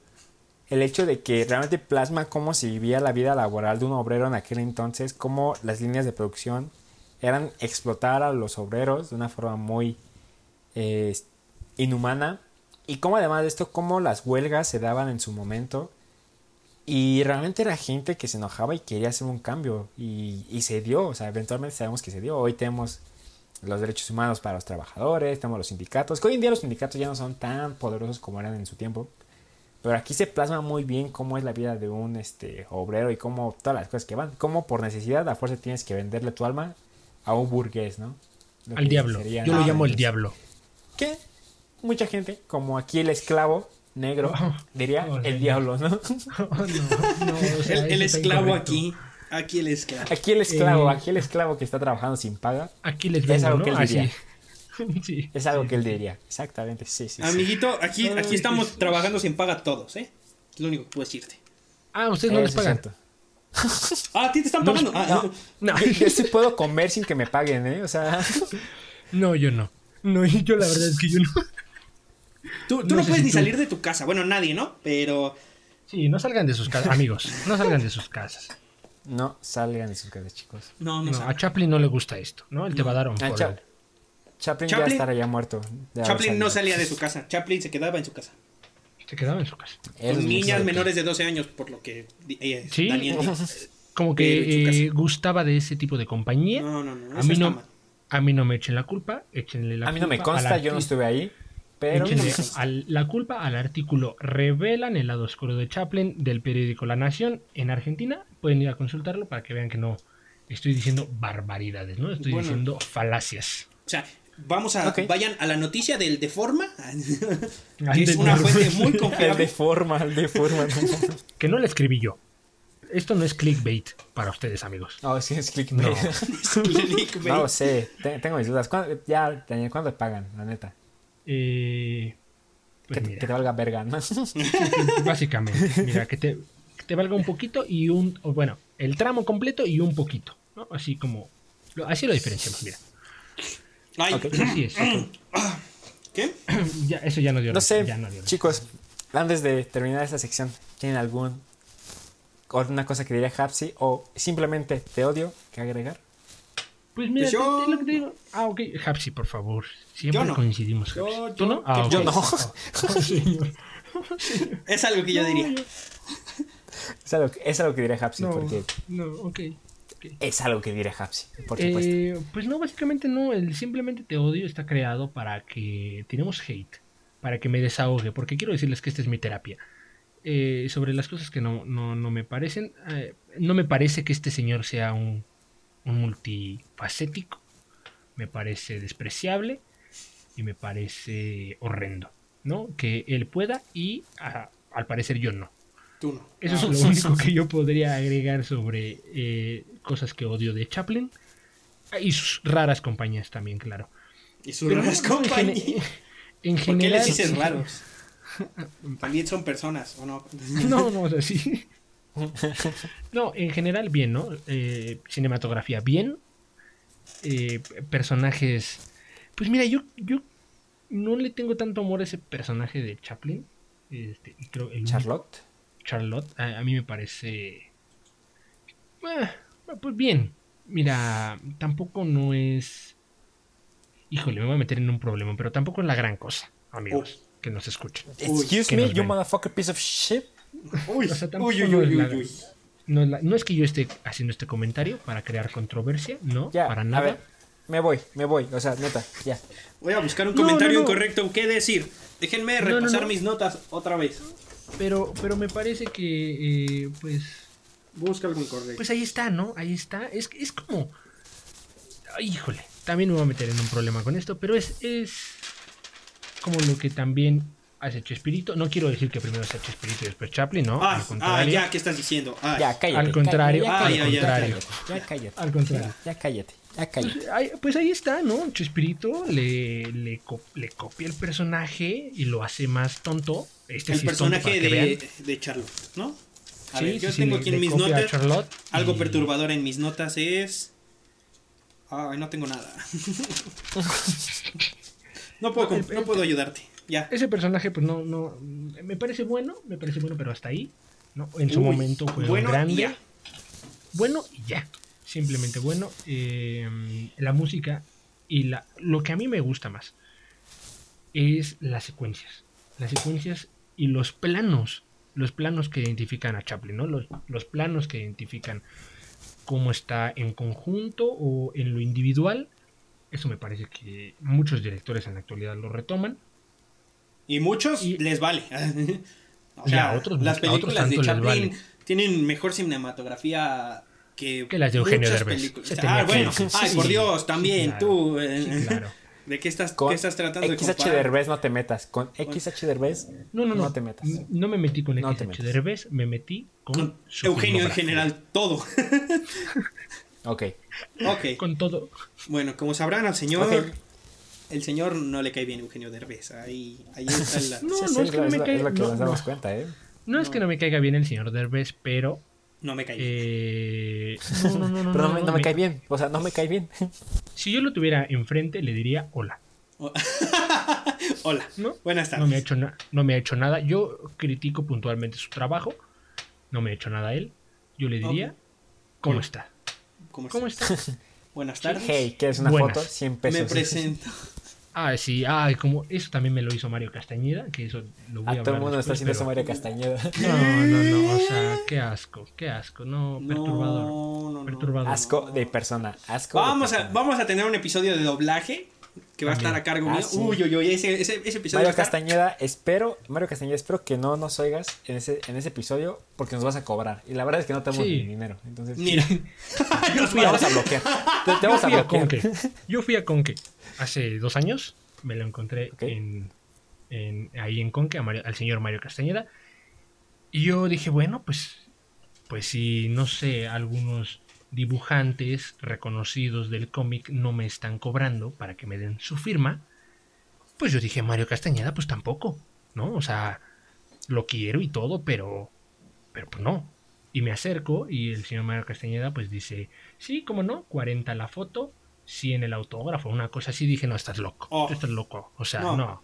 El hecho de que realmente plasma cómo se vivía la vida laboral de un obrero en aquel entonces, cómo las líneas de producción eran explotar a los obreros de una forma muy eh, inhumana. Y cómo además de esto, cómo las huelgas se daban en su momento. Y realmente era gente que se enojaba y quería hacer un cambio. Y, y se dio, o sea, eventualmente sabemos que se dio. Hoy tenemos los derechos humanos para los trabajadores, tenemos los sindicatos. Que hoy en día los sindicatos ya no son tan poderosos como eran en su tiempo. Pero aquí se plasma muy bien cómo es la vida de un este, obrero y cómo todas las cosas que van. Cómo por necesidad a fuerza tienes que venderle tu alma a un burgués, ¿no? Lo Al diablo. Yo lo llamo el diablo. Que mucha gente, como aquí el esclavo negro, Oh, diría oh, el diablo, ¿no? Oh, no, no, o sea, el, esclavo aquí. Aquí el esclavo. Aquí el esclavo, Eh, aquí el esclavo que está trabajando sin paga, Aquí les Es vengo, algo ¿no? que él Así. diría. Sí, es algo sí, que él diría. Exactamente, sí, sí. Amiguito, aquí, aquí estamos Jesús. trabajando sin paga todos, ¿eh? Es lo único que puedo decirte. Ah, ustedes no les es pagan. Ah, a ti te están No, pagando. Ah, No, No. yo, yo sí puedo comer sin que me paguen, ¿eh? O sea, No, yo no. No, yo la verdad es que yo no. Tú, tú No no, puedes si ni tú- salir de tu casa. Bueno, nadie, ¿no? Pero Sí, no salgan de sus casas, amigos. No salgan de sus casas. no salgan de sus casas, chicos. no, no, No, a Chaplin no le gusta esto, ¿no? Él te va a dar un follow. Cha- Chaplin, ya Chaplin- estaría muerto. de haber Chaplin no salía de su casa. Chaplin se quedaba en su casa. Se quedaba en su casa. Él Con niñas menores de 12 años, por lo que eh, Sí. Daniel. Como que eh, gustaba de ese tipo de compañía. No, no, no. a mí no, a mí no me echen la culpa, échenle la A mí no me culpa consta, yo no estuve ahí. Pero al- la culpa al artículo Revelan el lado oscuro de Chaplin del periódico La Nación en Argentina. Pueden ir a consultarlo para que vean que no estoy diciendo barbaridades, ¿no? Estoy Bueno. diciendo falacias. O sea, vamos a. Vayan a la noticia del Deforma. Que es una Deforma. fuente muy el confiable. de forma, el de forma. Que no la escribí yo. Esto no es clickbait para ustedes, amigos. No, sí es clickbait. No. Clickbait. No lo sé, te- tengo mis dudas. ¿Cuándo- ya, ¿cuándo pagan? La neta. Eh, pues que, te- mira. que te valga verga, ¿no? Básicamente, mira, que te, que te valga un poquito y un. bueno, el tramo completo y un poquito. ¿no? Así como. Así lo diferenciamos, mira. Ay, así es. ¿Qué? Ya, eso ya no dio No sé, ya no dio risa. chicos, antes de terminar esta sección, ¿tienen algún alguna cosa que diría Hapsi o simplemente te odio que agregar? Pues mira, Pues yo- te- te- lo que te digo. Ah, ok. Hapsi, por favor. Siempre Yo no. coincidimos. Yo- Hapsi. yo- ¿Tú no? Ah, yo ok. no. Oh, señor. Es algo que yo diría. Es algo, que- es algo que diría Hapsi, No, porque no, ok. ok. es algo que diría Hapsi, por supuesto. Eh, pues no, básicamente no. El simplemente te odio está creado para que tenemos hate, para que me desahogue, porque quiero decirles que esta es mi terapia. Eh, sobre las cosas que no, no, no me parecen, eh, no me parece que este señor sea un multifacético, me parece despreciable y me parece horrendo, ¿no? Que él pueda y ah, al parecer yo no. Tú no. Eso Ah, es lo único que yo podría agregar sobre eh, cosas que odio de Chaplin. Ah, Y sus raras compañías también, claro. Y sus Pero raras en compañías. En ¿Por qué general. les dices raros? También son personas, ¿o no? No, no, o sea, sí. No, en general bien, ¿no? Eh, cinematografía bien. Eh, personajes. Pues mira, yo, yo no le tengo tanto amor a ese personaje de Chaplin. Este, creo el Charlotte. Charlotte, a, a mí me parece. eh, pues bien. Mira, tampoco no es. Híjole, me voy a meter en un problema, pero tampoco es la gran cosa, amigos, que nos escuchen. Excuse que me, you motherfucker piece of shit. Uy, O sea, tampoco uy, uy, no es uy, la- uy. No es, la- no es que yo esté haciendo este comentario para crear controversia, no, Ya, para a nada. ver, me voy, me voy, o sea, neta, ya. Voy a buscar un comentario no, no. incorrecto. ¿Qué decir? Déjenme No, no, repasar no. mis notas otra vez. Pero, pero me parece que, eh, pues, Busca algo incorrecto. pues ahí está, ¿no? Ahí está. Es, es como, Ay, híjole, también me voy a meter en un problema con esto, pero es, es como lo que también hace Chespirito. No quiero decir que primero sea Chespirito y después Chaplin, ¿no? ah, al ah, contrario. ya, ¿qué estás diciendo? Ah, Ya, cállate. Al contrario, ya, al cállate, ya, contrario. cállate, Ya cállate. Al contrario. Ya cállate, ya cállate. Pues, ahí- pues ahí está, ¿no? Chespirito le, le, co- le copia el personaje y lo hace más tonto. Este el sí es tonto para personaje de, de Charlotte, ¿no? A Sí, ver, yo sí, tengo aquí en mis a notas. Charlotte Algo y- perturbador en mis notas es. Ay, no tengo nada. no, puedo, El- no puedo ayudarte. Ya. Ese personaje, pues no, no. Me parece bueno, me parece bueno, pero hasta ahí. ¿no? En su Uy, momento fue bueno y grande. ya. Bueno y ya. Simplemente bueno. Eh, la música y la, lo que a mí me gusta más es las secuencias. Las secuencias y los planos. Los planos que identifican a Chaplin, ¿no? Los, los planos que identifican cómo está en conjunto o en lo individual. Eso me parece que muchos directores en la actualidad lo retoman. Y muchos Y- les vale. o sea, otros- las películas de Chaplin vale. tienen mejor cinematografía que, Que las de Eugenio muchas Derbez. Ah, que bueno. Ay, Sí, por sí, Dios, sí, también claro. tú. eh, Sí, claro. ¿De qué estás, Con qué estás tratando de XH comparar? Derbez no te metas. Con XH Derbez No, no, no. No te metas. No me metí con No XH. Derbez, me metí con, Con su Eugenio en general, todo. Ok. ok. Con todo. Bueno, como sabrán al señor. El señor no le cae bien Eugenio Derbez. Ahí, ahí está la... No, Sí, sí, no es que no me cae- es lo que no, nos damos no. cuenta, ¿eh? No es que no me caiga bien el señor Derbez, pero. No me cae bien. eh, no, no, no, no. Pero no, no, me, no, no me me- cae bien. O sea, no me cae bien. Si yo lo tuviera enfrente, le diría hola. Hola. ¿No? Buenas No tardes. me, ha hecho no me ha hecho nada. Yo critico puntualmente su trabajo. No me ha hecho nada a él. Yo le diría. ¿cómo Hola. está? ¿Cómo ¿Cómo estás? está? Buenas tardes. Hey, ¿quieres una Buenas. foto? 100 pesos. Me presento. Ah, sí, ah, como eso también me lo hizo Mario Castañeda, que eso lo voy a, A todo el mundo está haciendo eso pero- Mario Castañeda. No, no, no, o sea, qué asco, qué asco, no, perturbador, No, no, no. perturbador. Asco de persona. Asco de Vamos a, persona. vamos a tener un episodio de doblaje que va a estar a cargo Ah, mío. sí. Uy, uy, uy, ese, ese, ese episodio. Mario a estar- Castañeda, espero, Mario Castañeda, espero que no nos oigas en ese, en ese episodio porque nos vas a cobrar. Y la verdad es que no tenemos Sí. ni dinero. Entonces, Mira. yo fui a, vamos a bloquear. Te, te Yo vamos a fui a bloquear. Conque, yo fui a Conque hace dos años, me lo encontré en, en- ahí en Conque, Mario- al señor Mario Castañeda, y yo dije, bueno, pues, pues si, no sé, algunos dibujantes reconocidos del cómic no me están cobrando para que me den su firma, pues yo dije, Mario Castañeda, pues tampoco, ¿no? O sea, lo quiero y todo, pero, pero pues no. Y me acerco y el señor Mario Castañeda pues dice, sí, cómo no, 40 la foto, 100 el autógrafo, una cosa así. Dije, no, estás loco, Oh. estás loco. O sea, No. no,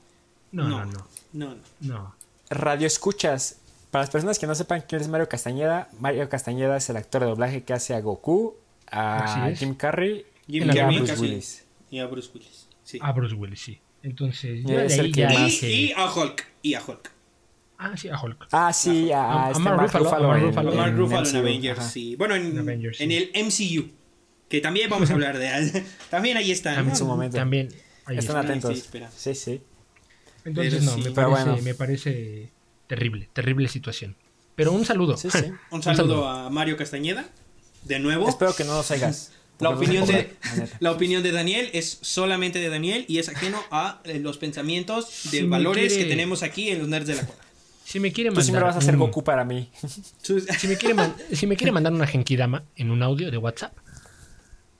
no, no, No. no, No, no. no. Radio escuchas. Para las personas que no sepan quién es Mario Castañeda, Mario Castañeda es el actor de doblaje que hace a Goku, a. Jim Carrey Jim y a Carrey, Bruce casi. Willis. Y a Bruce Willis. Sí. A Bruce Willis, sí. Entonces, Y yo es el que ya y, dije, y a Hulk. Y a Hulk. ah, sí, a Hulk. Ah, sí, a, A- a a este Mark Ruffalo, Mark en- Ruffalo. en en Avengers, sí. Bueno, en, En Avengers, en sí. el MCU. Que también vamos a hablar de. también ahí está. También, en su momento. también ahí Están está. atentos. Sí, espera. Sí, sí. Entonces, Pero no, sí. me, Pero parece, bueno. me parece terrible, terrible situación. Pero un saludo. Sí, sí. Un saludo a Mario Castañeda. De nuevo. Espero que no nos oigas. La opinión, de, la opinión de Daniel es solamente de Daniel y es ajeno a eh, los pensamientos de Si valores quiere- que tenemos aquí en los nerds de la cuadra. Si me quiere Tú mandar siempre vas a un- Goku para mí. Si me, quiere man- si me quiere mandar una Genkidama en un audio de WhatsApp,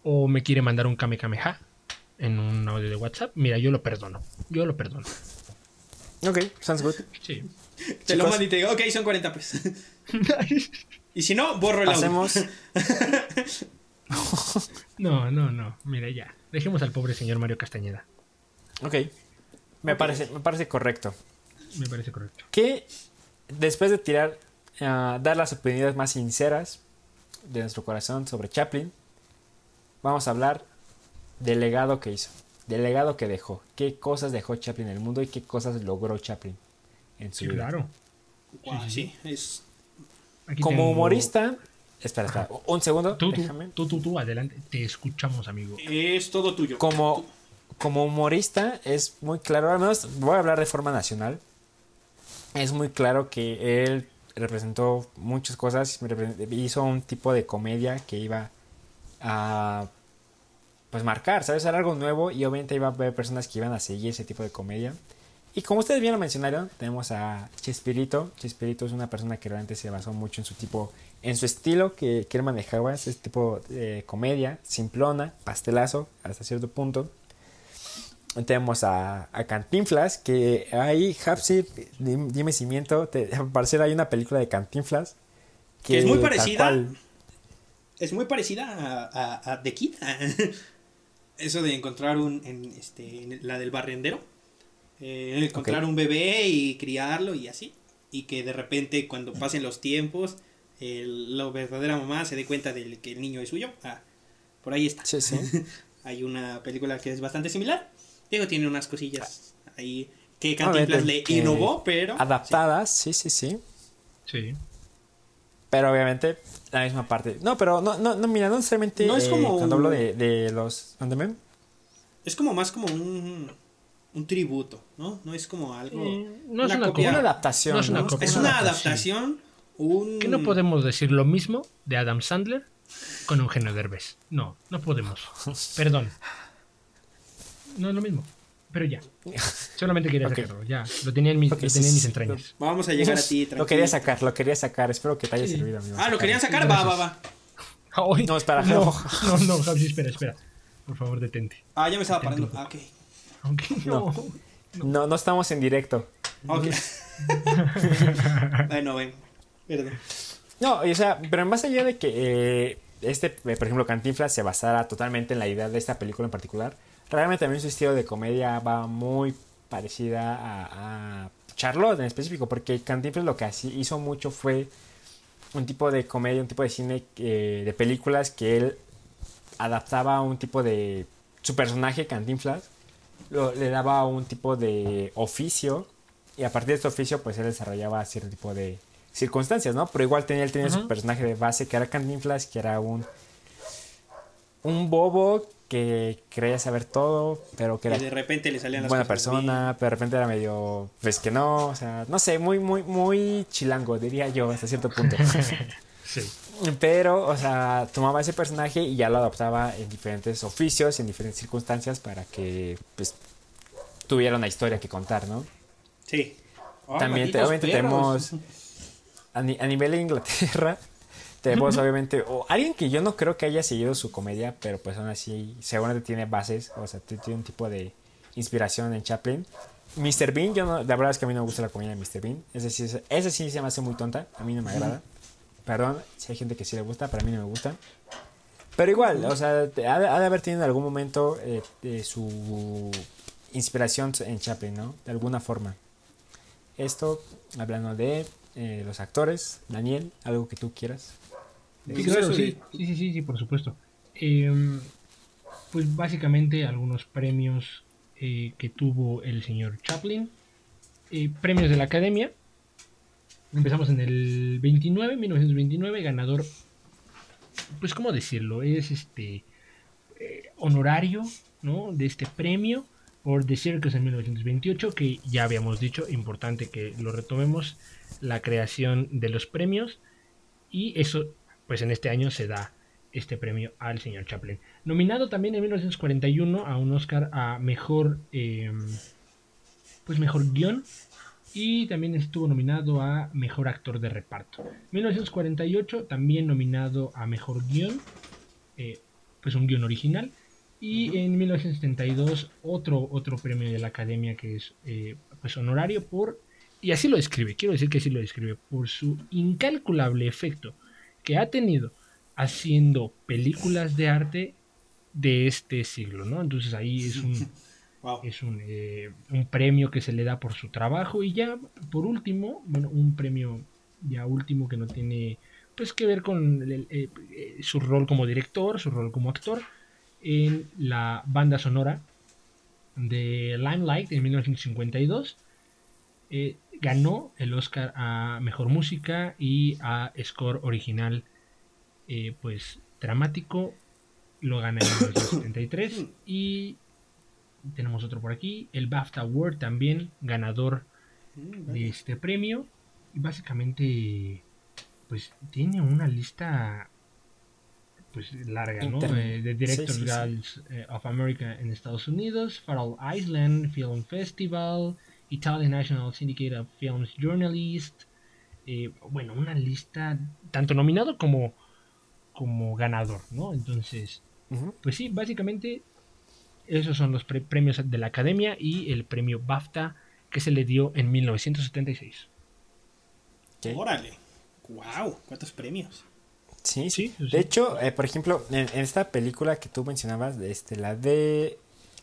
o me quiere mandar un Kamehameha en un audio de WhatsApp, mira, yo lo perdono. Yo lo perdono. Ok, sounds good. Sí. Te lo mando y te digo, ok, son 40 pesos. y si no, borro el audio. Hacemos. No, no, no. Mira, ya. Dejemos al pobre señor Mario Castañeda. Ok. Me, Parece, me parece correcto. Me parece correcto. Que después de tirar, ah, dar las opiniones más sinceras de nuestro corazón sobre Chaplin, vamos a hablar del legado que hizo, del legado que dejó, qué cosas dejó Chaplin en el mundo y qué cosas logró Chaplin en su Sí, vida. claro. Sí, es Aquí Como tengo- humorista, espera, espera, un segundo, Tú, tú, déjame. tú, tú, tú, adelante. Te escuchamos, amigo. Es todo tuyo. Como, como humorista es muy claro, al menos voy a hablar de forma nacional. Es muy claro que él representó muchas cosas, hizo un tipo de comedia que iba a pues marcar, ¿sabes? Era algo nuevo y obviamente iba a haber personas que iban a seguir ese tipo de comedia. Y como ustedes bien lo mencionaron, tenemos a Chespirito. Chespirito es una persona que realmente se basó mucho en su tipo, en su estilo que, que él manejaba, ese tipo de comedia, simplona, pastelazo, hasta cierto punto. Tenemos a, a Cantinflas, que ahí, Hapsi, dim- dime si miento, te, al parecer hay una película de Cantinflas. Que es muy parecida. cual- Es muy parecida a, a, a The Kid. Eso de encontrar un. En, este, en la del barrendero. Eh, encontrar un bebé y criarlo y así. Y que de repente, cuando pasen los tiempos, el- la verdadera mamá se dé cuenta de que el niño es suyo. Ah, por ahí está. Sí, sí. Hay una película que es bastante similar. Digo, tiene unas cosillas ahí que Cantinflas le innovó, pero. Adaptadas, sí, sí, sí. Sí. Pero obviamente la misma parte. No, pero no, no, no mira, no necesariamente. No es eh, como Cuando un- hablo de, de los. ¿Mándame? Es como más como un, un tributo, ¿no? No es como algo. Eh, no es una copia. Una adaptación. No es una ¿no? copia. Es una adaptación. adaptación. Un... Que no podemos decir lo mismo de Adam Sandler con Eugenio Derbez. No, no podemos. Perdón. No es lo mismo. Pero ya. Solamente quería sacarlo. Ya. Lo tenía en mis, Ok, lo sí, tenía en mis sí. entrañas. Vamos a llegar a ti, Lo tranquilo. quería sacar, lo quería sacar. Espero que te haya Sí. servido, amigo. Ah, ¿lo querían sacar? Va, va, va. Ay, No, espera, No, no. no, no, Javi, espera, espera. Por favor, detente. Ah, ya me estaba parando. Ah, ok. Aunque no. No, no estamos en directo. Ok. bueno, bueno. Perdón. No, o sea, pero más allá de que eh, este, eh, por ejemplo, Cantinflas se basara totalmente en la idea de esta película en particular, realmente también su estilo de comedia va muy parecida a, a Charlotte en específico, porque Cantinflas lo que hizo mucho fue un tipo de comedia, un tipo de cine, eh, de películas que él adaptaba un tipo de... Su personaje, Cantinflas, lo- le daba un tipo de oficio y a partir de este oficio pues él desarrollaba cierto tipo de circunstancias, ¿no? Pero igual tenía, él tenía su personaje de base que era Cantinflas, que era un... Un bobo que creía saber todo, pero que Y era de repente le salían las buena cosas persona, pero de repente era medio, pues que no, o sea, no sé, muy, muy, muy chilango, diría yo, hasta cierto punto. Sí. pero, o sea, tomaba ese personaje y ya lo adaptaba en diferentes oficios, en diferentes circunstancias para que, pues, tuviera una historia que contar, ¿no? Sí. También, te- malditos obviamente, perros. tenemos, a, ni- a nivel de Inglaterra, tenemos, obviamente, o alguien que yo no creo que haya seguido su comedia, pero pues aún así, seguramente tiene bases, o sea, tiene un tipo de inspiración en Chaplin. Mr. Bean, yo no, la verdad es que a mí no me gusta la comedia de Mr. Bean. Ese sí, es- ese sí se me hace muy tonta, a mí no me agrada. Perdón, si hay gente que sí le gusta, pero a mí no me gusta. Pero igual, o sea, ha de, ha de haber tenido en algún momento eh, de su inspiración en Chaplin, ¿no? De alguna forma. Esto, hablando de eh, los actores, Daniel, algo que tú quieras. Sí, Pues claro, sí, de- sí, sí, sí, sí, por supuesto. Em, pues básicamente algunos premios eh, que tuvo el señor Chaplin. Eh, premios de la Academia. Empezamos en el 29, 1929, ganador, pues cómo decirlo, es este eh, honorario, ¿no? De este premio por The Circus en 1928, que ya habíamos dicho, importante que lo retomemos, la creación de los premios y eso, pues en este año se da este premio al señor Chaplin. Nominado también en 1941 a un Oscar a mejor, eh, pues mejor guion y también estuvo nominado a mejor actor de reparto. 1948 también nominado a mejor guion, eh, pues un guion original. Y en 1972 otro, otro premio de la academia que es eh, pues honorario por, y así lo describe, quiero decir que así lo describe, por su incalculable efecto que ha tenido haciendo películas de arte de este siglo, ¿no? Entonces ahí es un, Wow. es un, eh, un premio que se le da por su trabajo y ya por último, bueno, un premio ya último que no tiene pues que ver con el- eh, eh, su rol como director, su rol como actor en la banda sonora de Limelight en 1952. Eh, ganó el Oscar a Mejor Música y a Score Original, eh, pues dramático. Lo gana en 1973 y tenemos otro por aquí, el BAFTA Award también, ganador Mm, de este premio. Y básicamente, pues tiene una lista pues larga, ¿no? Eh, de Directors Sí, sí, sí. Guilds eh, of America en Estados Unidos, Faroe Island Film Festival, Italian National Syndicate of Films Journalists. eh, bueno, una lista tanto nominado como, como ganador, ¿no? Entonces, pues sí, básicamente esos son los pre- premios de la Academia y el premio BAFTA que se le dio en 1976. Ok. Órale. Wow, cuántos premios. Sí, sí. De hecho, eh, por ejemplo, en, en esta película que tú mencionabas, de este, la de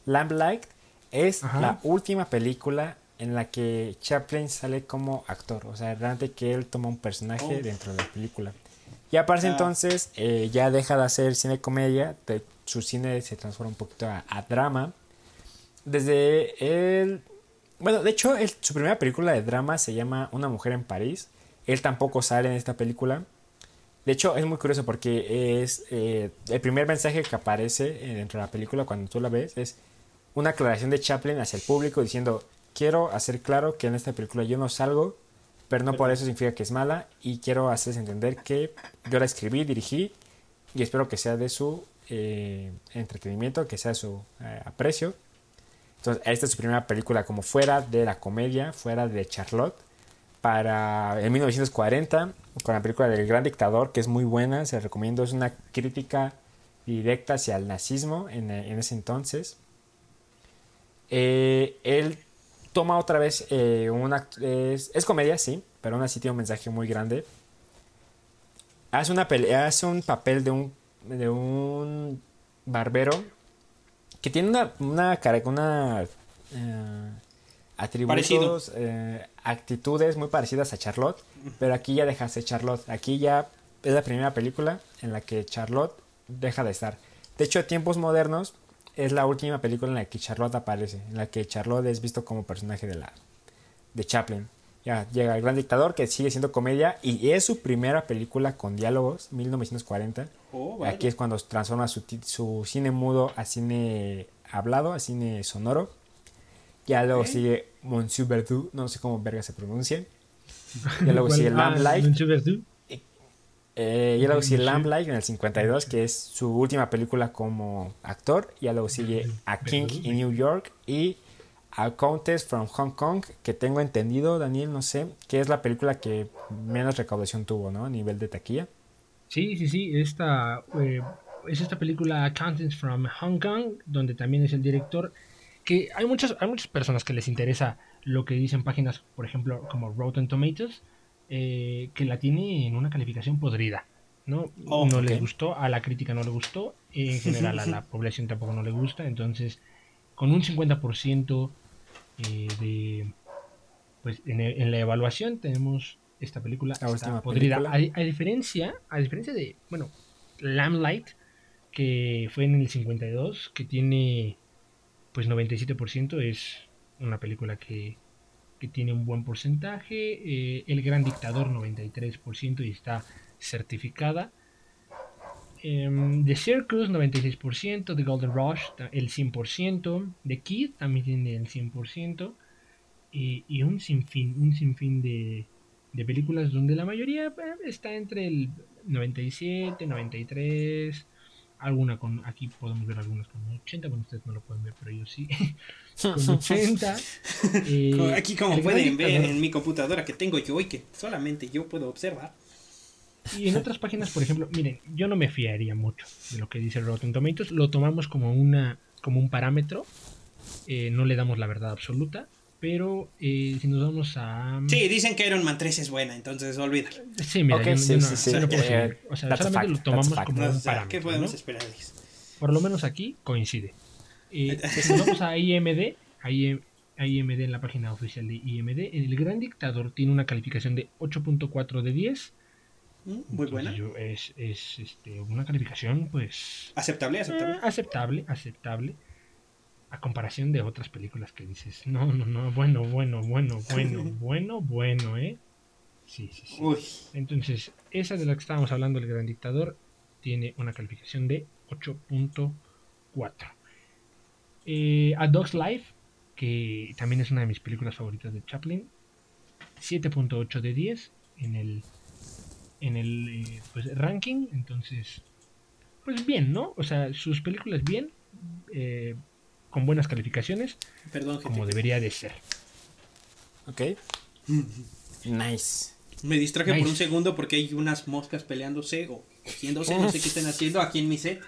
Lamplight, es Ajá. la última película en la que Chaplin sale como actor. O sea, realmente que él toma un personaje dentro de la película. Y aparte Ah. entonces eh, ya deja de hacer cine comedia, su cine se transforma un poquito a, a drama. Desde él... Bueno, de hecho, su primera película de drama se llama Una mujer en París. Él tampoco sale en esta película. De hecho, es muy curioso porque es eh, el primer mensaje que aparece eh, dentro de la película cuando tú la ves es una aclaración de Chaplin hacia el público diciendo quiero hacer claro que en esta película yo no salgo, pero no por eso significa que es mala y quiero hacerles entender que yo la escribí, dirigí y espero que sea de su eh, entretenimiento, que sea de su eh, aprecio. Entonces, esta es su primera película como fuera de la comedia, fuera de Charlotte para en 1940 con la película del Gran Dictador, que es muy buena, se la recomiendo, es una crítica directa hacia el nazismo en, en ese entonces. Eh, él toma otra vez eh, una... Es, es comedia, sí, pero aún así tiene un mensaje muy grande. Hace, una pele- hace un papel de un, de un barbero que tiene una, una, cara- una eh, atributos, eh, actitudes muy parecidas a Charlotte, pero aquí ya deja de ser Charlotte. Aquí ya es la primera película en la que Charlotte deja de estar. De De hecho, Tiempos Modernos es la última película en la que Charlotte aparece, en la que Charlotte es visto como personaje de la de Chaplin. Ya llega el gran dictador que sigue siendo comedia y es su primera película con diálogos, 1940. Oh, vaya. Aquí es cuando transforma su, su cine mudo a cine hablado, a cine sonoro. Ya luego sigue Monsieur Verdoux, no sé cómo verga se pronuncia. Ya luego sigue Ah, Lamplight. Eh, y luego sigue. Lamplight en el 52, que es su última película como actor. Y ya luego sigue A King in New York y A Countess from Hong Kong, que tengo entendido, Daniel, no sé, que es la película que menos recaudación tuvo, ¿no? A nivel de taquilla. Sí, sí, sí. Esta, eh, es esta película Accountants from Hong Kong, donde también es el director. Que hay muchas, hay muchas personas que les interesa lo que dicen páginas, por ejemplo, como Rotten Tomatoes, eh, que la tiene en una calificación podrida. ¿no? Oh, no ok. les gustó, a la crítica no le gustó, en general a la población tampoco no le gusta. Entonces, con un 50% eh, de. Pues en, el- en la evaluación tenemos esta película está última podrida. película. A, a diferencia, a diferencia de, bueno, Lamplight, que fue en el 52, que tiene pues 97%, es una película que, que tiene un buen porcentaje. eh, el Gran Dictador 93% y está certificada. Em, The Circus 96%, The Golden Rush el 100%, The Kid también tiene el 100%, y, y un sinfín, un sinfín de, de películas donde la mayoría eh, está entre el 97, 93, alguna con, aquí podemos ver algunas con 80, bueno ustedes no lo pueden ver, pero yo sí, con 80. eh, Aquí como pueden ver Dictador. en mi computadora que tengo yo y que solamente yo puedo observar. Y en otras páginas, por ejemplo, miren, yo no me fiaría mucho de lo que dice Rotten Tomatoes, lo tomamos como una como un parámetro, eh, no le damos la verdad absoluta, pero eh, si nos vamos a Sí, dicen que Iron Man 3 es buena, entonces olvídalo. sí, mira, Ok, yo sí, yo no- sí, sí. no puedo Eh, o sea, that's solamente fact, lo tomamos como No, un sea, ¿Qué parámetro, podemos ¿no? esperarles? Por lo menos aquí coincide. Eh, si nos vamos a IMD, a IMD en la página oficial de IMD, el Gran Dictador tiene una calificación de 8.4 de 10. Mm, Muy Entonces, buena. yo- es es este, una calificación, pues, Aceptable, aceptable. Eh, aceptable, aceptable. A comparación de otras películas que dices, no, no, no, bueno, bueno, bueno, bueno, bueno, bueno, ¿eh? Sí, sí, sí. Uy, Entonces, esa de la que estábamos hablando, El Gran Dictador, tiene una calificación de 8.4. Eh, A Dog's Life, que también es una de mis películas favoritas de Chaplin, 7.8 de 10 en el, en el eh, pues, ranking. Entonces, pues bien, ¿no? O sea, sus películas bien, eh, con buenas calificaciones, perdón, gente. Como debería de ser. Ok. Nice. Me distraje por un segundo porque hay unas moscas peleándose o cogiéndose, no sé qué están haciendo aquí en mi set.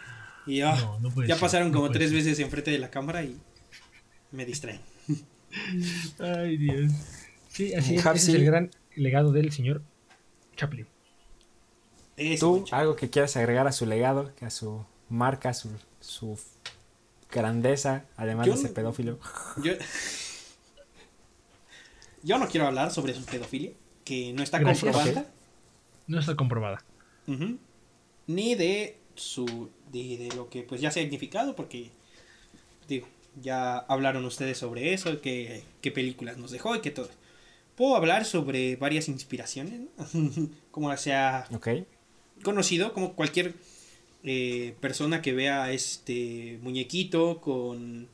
Y ah, No, no puede ya ser, pasaron no como puede tres ser. veces enfrente de la cámara y me distraen. Ay, Dios. Sí, así es. Ese es el gran legado del señor Chaplin. Eso, ¿Tú algo que quieras agregar a su legado, a su marca, su, su grandeza, además Yo de ser no- pedófilo? Yo, yo no quiero hablar sobre su pedofilia, que no está Gracias. comprobada. No está comprobada. Ujú. Ni de su de, de lo que pues ya se ha significado porque digo ya hablaron ustedes sobre eso qué, películas nos dejó y qué todo puedo hablar sobre varias inspiraciones ¿no? como se ha Ok. conocido como cualquier eh, persona que vea este muñequito con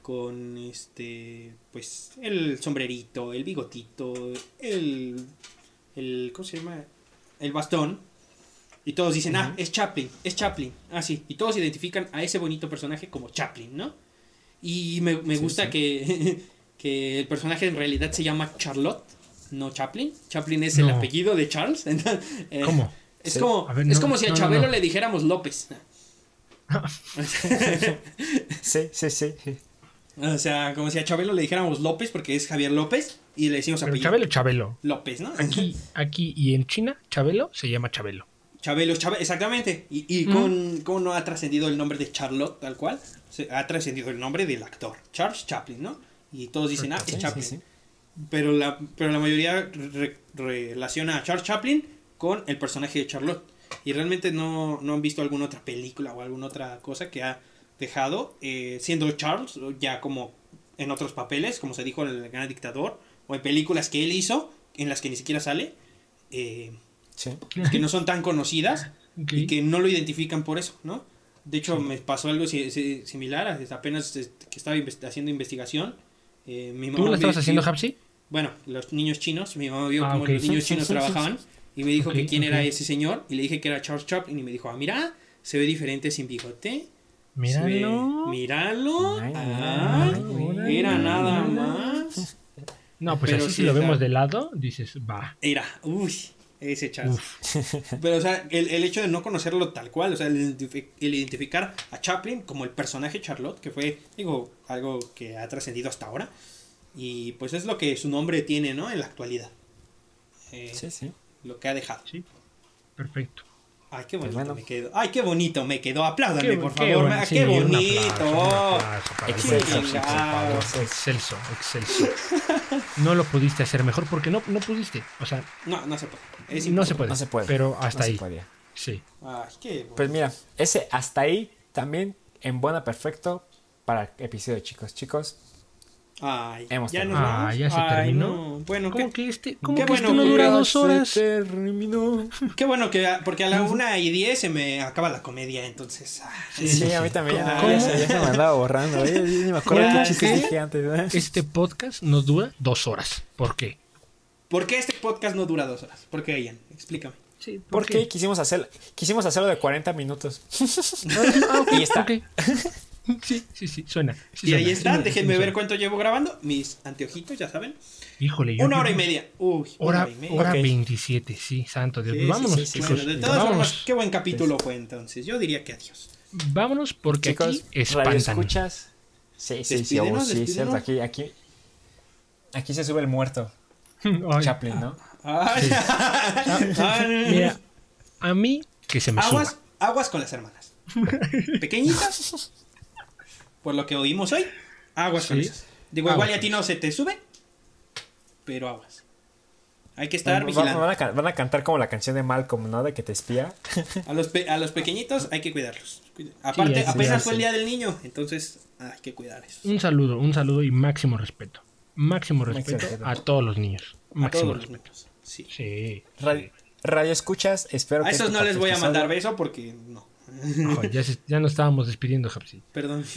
con este pues el sombrerito el bigotito el el cómo se llama el bastón. Y todos dicen ah es Chaplin es Chaplin ah sí. Y todos identifican a ese bonito personaje como Chaplin no y me, me Sí, gusta sí. que que el personaje en realidad se llama Charlotte no Chaplin. Chaplin es el apellido de Charles entonces, eh, ¿Cómo? Es Sí. como, A ver, es no, como si a Chabelo no. le dijéramos López. Sí, sí, sí. o sea, como si a Chabelo le dijéramos López porque es Javier López y le decimos apellido Chabelo, Chabelo. López, ¿no? Aquí, aquí y en China, Chabelo se llama Chabelo. Chabelo, Chabelo, exactamente. Y, y con, cómo no ha trascendido el nombre de Charlotte tal cual, se, ha trascendido el nombre del actor, Charles Chaplin, ¿no? Y todos dicen, ah, Sí, es sí, Chaplin. sí. Pero, la, pero la mayoría re- relaciona a Charles Chaplin con el personaje de Charlotte. y realmente no, no han visto alguna otra película o alguna otra cosa que ha dejado, eh, siendo Charles ya como en otros papeles, como se dijo en el gran dictador, o en películas que él hizo, en las que ni siquiera sale, eh, Sí. que no son tan conocidas y que no lo identifican por eso, ¿no? De hecho, me pasó algo si- si- similar, apenas que estaba invest- haciendo investigación. eh, mi ¿Tú mamá lo estabas haciendo, Hapsi? Bueno, los niños chinos, mi mamá vio Ah, cómo los niños chinos trabajaban y me dijo que quién era ese señor y le dije que era Charles Chaplin y me dijo, ah, mira, se ve diferente sin bigote. Míralo. Míralo. Ay, Ah, ay, era ay, nada más. No, pues Pero así sí si lo está- vemos de lado, dices, va. Era, uy, ese Charles. Uf. Pero, o sea, el, el hecho de no conocerlo tal cual, o sea, el, el identificar a Chaplin como el personaje Charlotte, que fue, digo, algo que ha trascendido hasta ahora, y pues es lo que su nombre tiene, ¿no? En la actualidad. Eh, Sí, sí. Lo que ha dejado. Sí. Perfecto. Ay, qué bonito bueno. me quedó. Ay, qué bonito me quedó. Apláudame, Qué- por qué favor. bueno, Ah, sí, qué un bonito. aplauso, Excelso. Excelso, excelso. No lo pudiste hacer mejor porque no, no pudiste. O sea, No, no se puede. Es no se puede. No se puede. Pero hasta No se ahí. podía. Sí. Ay, qué bonito. Pues mira, ese hasta ahí también en buena perfecto para el episodio, chicos. Chicos, Ay, hemos ya nos vamos. Ah, ya se Ay, terminó. no. Bueno, ¿Cómo qué, que este, cómo qué que este bueno no que dura dos horas? terminó. qué bueno que, porque a la una y diez se me acaba la comedia, entonces. ah, Sí, a mí también. Ya, ¿Cómo? ya se, ya se me andaba borrando. Ya ni me acuerdo ¿Cómo qué chistes que? dije antes. ¿verdad? Este podcast nos dura dos horas. ¿Por qué? ¿Por qué este podcast no dura dos horas? ¿Por qué, Ian? Explícame. Sí, Porque quisimos, hacer, quisimos hacerlo de 40 minutos. Ah, ok, Y está. ok. Sí, sí, sí, suena. sí y ahí suena, está, sí, déjenme sí ver cuánto llevo grabando. Mis anteojitos, ya saben. Híjole, yo Una hora y media. Uy, Hora, hora y media. hora Ok. 27, sí, santo Dios. Sí, sí, vámonos, sí, sí, chicos. Bueno, de todas vámonos, formas, qué buen capítulo fue entonces. Yo diría que adiós. vámonos porque Chicos, aquí espantan. escuchas. Sí, sí, sí, oh, sí, cierto. Aquí, aquí, aquí se sube el muerto. Ay, Chaplin, ¿no? Ay, Sí. Ay, Mira, a mí que se me aguas, suba. aguas con las hermanas. Pequeñitas. Por lo que oímos hoy, aguas con Sí. esas. Digo, Aguas igual y a con ti no se te sube, pero aguas. Hay que estar Van, vigilando. van a, van a cantar como la canción de Malcolm, ¿no? De que te espía. A los, pe- a los pequeñitos hay que cuidarlos. Cuida- Aparte, que apenas fue el día del niño, entonces hay que cuidar eso. Un saludo, un saludo y máximo respeto. Máximo respeto a todos los niños. A Máximo los respeto. niños. Sí. Sí. Radio, radio escuchas, espero A que. esos este no les voy a mandar beso porque no. Ya, se- ya nos estábamos despidiendo, Hapsi. Perdón.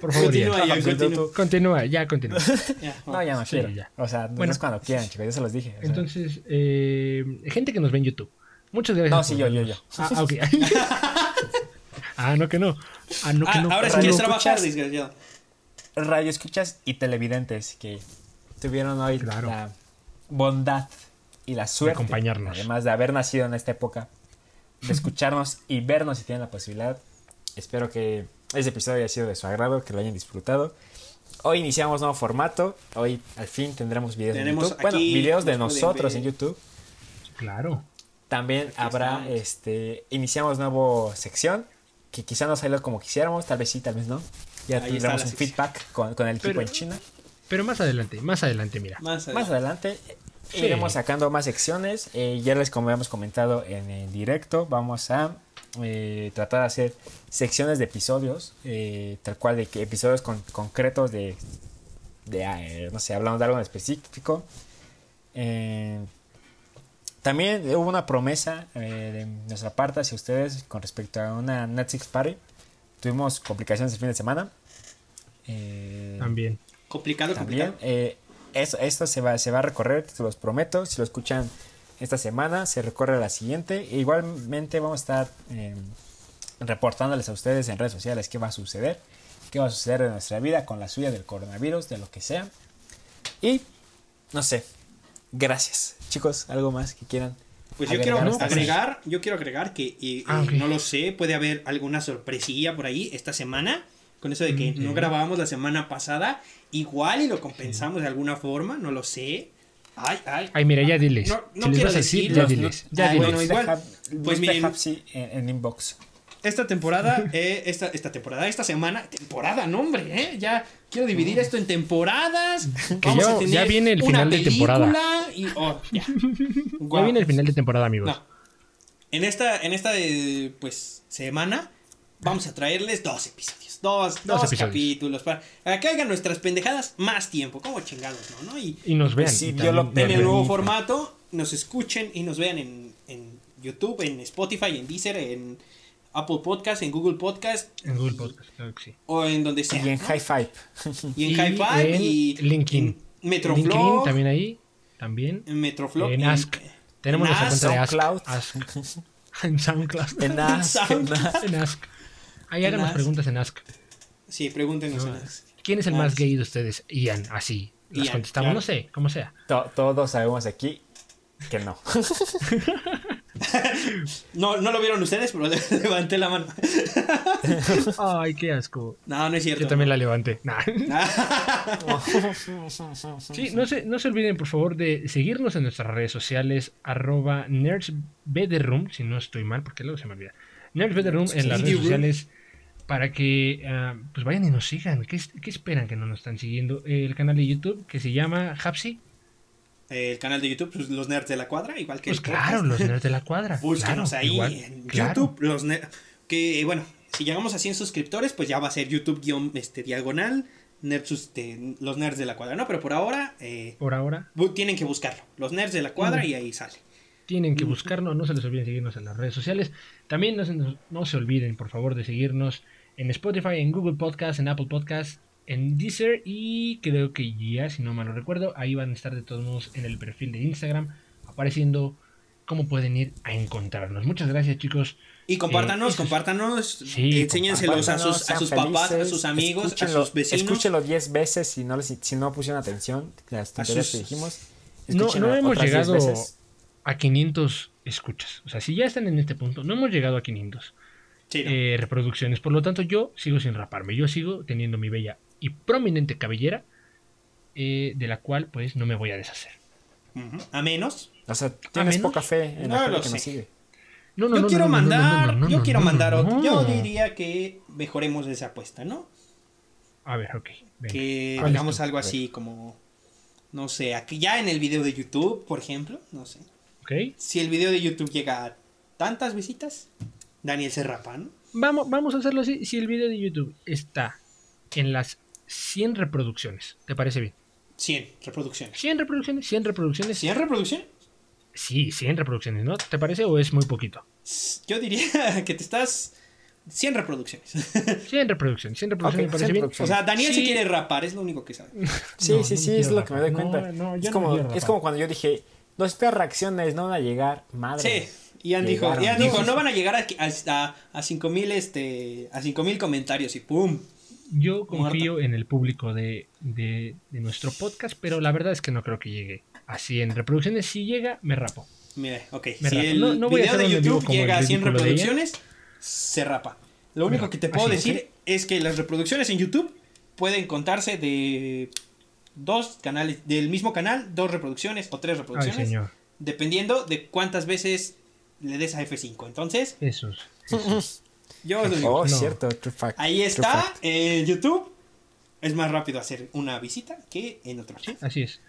Por favor, Continúa, ya. Continúa. Continúa, ya continúa. Ya, No, ya no Sí, quiero. ya. O sea, no Bueno. es cuando quieran, chicos, ya se los dije. o sea. Entonces, eh, gente que nos ve en YouTube. Muchas gracias. No, sí, yo, yo, yo. Ah, ok. ah, no que no. Ah, no que Ah, no. ahora sí Radio quieres trabajar, desgraciado. radio escuchas y televidentes que tuvieron hoy Claro. la bondad y la suerte acompañarnos. además de haber nacido en esta época de escucharnos y vernos si tienen la posibilidad espero que este episodio haya sido de su agrado que lo hayan disfrutado hoy iniciamos nuevo formato hoy al fin tendremos videos Tenemos en YouTube bueno videos de nosotros ver. en YouTube Claro. también Aquí habrá estamos. este iniciamos nuevo sección que quizá no salió como quisiéramos tal vez sí tal vez no ya Ahí tendremos un sección. feedback con, con el equipo Pero- en China Pero más adelante, más adelante, mira. Más, Más adelante Sí. iremos sacando más secciones. Eh, ya les como habíamos comentado en el directo, vamos a eh, tratar de hacer secciones de episodios, eh, tal cual de que episodios con- concretos de, de eh, no sé, hablamos de algo en específico. Eh, también hubo una promesa eh, de nuestra parte hacia ustedes con respecto a una Netflix Party. Tuvimos complicaciones el fin de semana. Eh, También. Complicado, también, complicado. Eh, esto, esto se, va, se va a recorrer, se los prometo. Si lo escuchan esta semana, se recorre a la siguiente. E igualmente vamos a estar eh, reportándoles a ustedes en redes sociales qué va a suceder, qué va a suceder en nuestra vida con la suya del coronavirus, de lo que sea. Y, no sé, gracias. Chicos, ¿algo más que quieran? Pues yo quiero agregar, yo quiero agregar que y- Ah, no lo sé, puede haber alguna sorpresilla por ahí esta semana. Con eso de que Mm, no grabábamos la semana pasada, igual y lo compensamos de alguna forma, no lo sé. Ay, ay. Ay, mira, ya diles. No, no si quiero a decir, ya diles. Ya Ay, diles. bueno, igual, pues miren. En, en inbox. esta temporada, eh, esta, esta temporada, esta semana, temporada, no hombre, ¿eh? Ya quiero dividir esto en temporadas. Que ya- ya viene el final de temporada. Y, oh, ya. Viene el final de temporada, amigos. No. En esta, en esta eh, pues, semana vamos a traerles dos episodios. Dos, dos, capítulos para, para que hagan nuestras pendejadas más tiempo. Como chingados, ¿no? ¿no? Y Y nos vean. Sí, y yo lo- en el nuevo formato, nos escuchen y nos vean en, en YouTube, en Spotify, en Deezer, en Apple Podcast, en Google Podcast En Google Podcast, claro que sí. o en donde sea. Y en ¿no? High Five. Y en Y High Five en y LinkedIn. Metroflog. LinkedIn también ahí. También. En Metroflog. En en- Ask. Tenemos en nuestra cuenta de Ask. SoundCloud. Ask. En SoundCloud. En Ask, en SoundCloud. Ask. En Ask. Ahí En háganos Ask. preguntas en Ask. Sí, pregúntenos No, en Ask. ¿Quién es el más gay de ustedes? Ian, así. Las Ian, contestamos, claro. no sé, como sea. To- todos sabemos aquí que no. No, no lo vieron ustedes, pero le- levanté la mano. Ay, qué asco. No, no es cierto. Yo también la levanté. Nah. Sí, no se, no se olviden, por favor, de seguirnos en nuestras redes sociales, arroba nerdsbederroom, si no estoy mal, porque luego se me olvida. Nerdsbederroom en las redes sociales para que ah, pues vayan y nos sigan. ¿Qué, qué esperan que no nos están siguiendo? El canal de YouTube que se llama Hapsi. El canal de YouTube, pues, Los Nerds de la Cuadra, igual que Pues el claro, podcast. los nerds de la cuadra. Búsquenos claro, ahí igual, en claro. YouTube, los que bueno, si llegamos a 100 suscriptores, pues ya va a ser YouTube guion este diagonal nerds este, los nerds de la cuadra, ¿no? Pero por ahora eh, Por ahora, tienen que buscarlo, los nerds de la cuadra Mm. y ahí sale. tienen que buscarnos, no se les olviden seguirnos en las redes sociales. También no se, no se olviden, por favor, de seguirnos en Spotify, en Google Podcast, en Apple Podcast, en Deezer y creo que ya, si no mal lo recuerdo, ahí van a estar de todos modos en el perfil de Instagram apareciendo cómo pueden ir a encontrarnos. Muchas gracias, chicos. Y compártanos, Eh, compártanos, Sí, enséñenselos a sus, a sus papás, a sus amigos, a sus vecinos. Escúchenlo 10 veces si no, les, si no pusieron atención. Las tonterías sus- que dijimos. No, no hemos otras 10 llegado a 500 escuchas. O sea, si ya están en este punto, no hemos llegado a 500. Sí, ¿no? eh, reproducciones. Por lo tanto, yo sigo sin raparme. Yo sigo teniendo mi bella y prominente cabellera, eh, de la cual pues no me voy a deshacer. A menos. O sea, tienes menos. poca fe en No la gente lo que nos sé. sigue. No, no, yo no, quiero no, no, no, no, mandar, no, yo no, quiero no, mandar no, otro. Yo diría que mejoremos esa apuesta, ¿no? A ver, ok. venga. Que ¿Cuál es hagamos algo así como, no sé, aquí ya en el video de YouTube, por ejemplo, no sé. Ok. Si el video de YouTube llega a tantas visitas, Daniel se rapa, ¿no? Vamos, vamos a hacerlo así. Si el video de YouTube está en las 100 reproducciones, ¿te parece bien? 100 reproducciones. 100 reproducciones, 100 reproducciones. ¿100 reproducciones? Sí, 100 reproducciones, ¿no? ¿Te parece o es muy poquito? Yo diría que te estás... 100 reproducciones. 100 reproducciones, 100 reproducciones Ok, me parece 100 bien. o sea, Daniel se Sí. quiere rapar, es lo único que sabe. Sí, No, sí, no sí, es lo que me doy cuenta. No, es, como, es como cuando yo dije, no esperas reacciones, no van a llegar, madre. Sí. Ian dijo, Llegaron. Ian dijo, no van a llegar a, a, a 5000 este, a 5000 comentarios y pum. Yo confío en el público de, de- de nuestro podcast, pero la verdad es que no creo que llegue a 100 reproducciones. Si llega, me rapo. Mira, ok, Me si rapo. el No- no voy a video hacer de YouTube llega a 100 ridículo de ella. reproducciones, se rapa. Lo único Mira, que te puedo decir es que las reproducciones en YouTube pueden contarse de dos canales, del mismo canal, dos reproducciones o tres Ay, reproducciones, señor. dependiendo de cuántas veces le des a F5. Entonces, Esos. yo os lo digo. Oh, No. cierto, true fact. Ahí está, en YouTube es más rápido hacer una visita que en otro. Así es.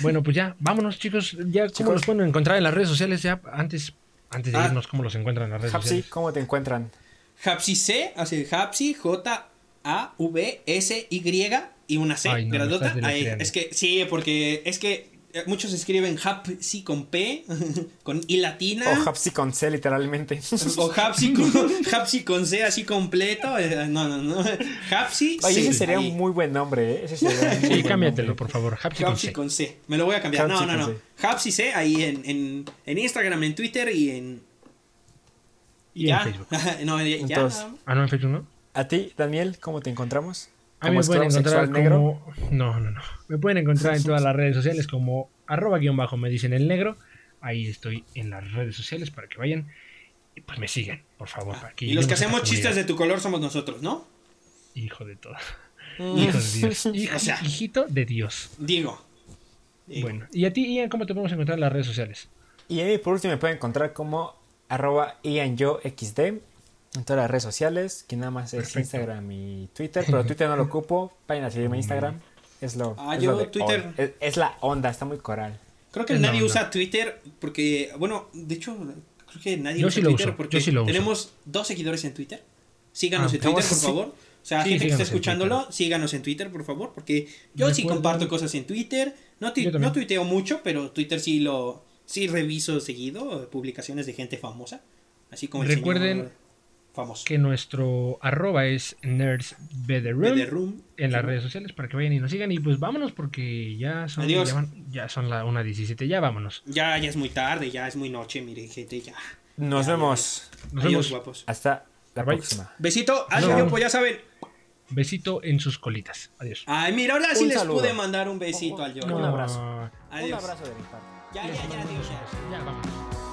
Bueno, pues ya, vámonos, chicos. Ya, ¿cómo Chicos. los pueden encontrar en las redes sociales? Ya, antes, antes de Ah. irnos, ¿cómo los encuentran en las redes Hapsi, sociales? ¿cómo te encuentran? Hapsi C, hace Hapsi, J-A-V-S-Y y una C, Ay, no, lo grandota. estás Ahí, deletreando. es que sí, porque es que muchos escriben Hapsi con P, con I latina. O Hapsi con C, literalmente. O Hapsi con, Hapsi con C así completo. eh, No, no, no. Hapsi Oye, ese sería ahí. un muy buen nombre, ¿eh? Ese sería Sí, buen cámbiatelo, nombre. por favor. Hapsi con C. con C. Me lo voy a cambiar. Hapsi no, no, no. C. Hapsi C ahí en, en, en Instagram, en Twitter y en. Y ya. en Facebook. no, ya. Entonces. Ah, no, en Facebook no. A ti, Daniel, ¿cómo te encontramos? A mí ¿Como me pueden encontrar negro? como... No, no, no. Me pueden encontrar en todas las redes sociales como arroba guion bajo me dicen el negro. Ahí estoy en las redes sociales para que vayan y pues me sigan, por favor. para Y los que hacemos chistes de tu color somos nosotros, ¿no? Hijo de todo. Mm. Hijo de Dios. Hijo- O sea. hijito de Dios. Digo. Digo. Bueno, y a ti, Ian, ¿cómo te podemos encontrar en las redes sociales? Y ahí, por último me pueden encontrar como arroba IanYoXD en todas las redes sociales, que nada más es Perfecto. Instagram y Twitter, pero Twitter no lo ocupo, vayan a seguirme en Instagram, es lo, Ah, es yo lo de Twitter- hoy. Es, es la onda, está muy coral. Creo que Es nadie usa Twitter porque, bueno, de hecho, creo que nadie Yo usa sí lo Twitter uso, porque yo sí lo uso. tenemos dos seguidores en Twitter. Síganos Ah, en Twitter, por sí. favor. O sea, Sí, gente que está escuchándolo, síganos en Twitter, por favor, porque yo sí comparto cosas en Twitter. No, no tuiteo mucho, pero Twitter sí lo sí reviso seguido, publicaciones de gente famosa, así como el Recuerden señor famoso. Que nuestro arroba es nerdsbtheroom De The Room. en las redes sociales para que vayan y nos sigan. Y pues vámonos porque ya son, Adiós. ya, van- ya son la 1.17, ya vámonos. Ya, ya es muy tarde, ya es muy noche, mire, gente, ya. Nos Ya, vemos. Nos Adiós, vemos. guapos. Hasta la Bye. próxima. Besito, adiós, No. pues ya saben. Besito en sus colitas. Adiós. Ay, mira, ahora sí Un les saludo. pude mandar un besito al yo. Un abrazo. Un abrazo de mi parte. Ya, ya, ya, adiós, ya. Ya vámonos.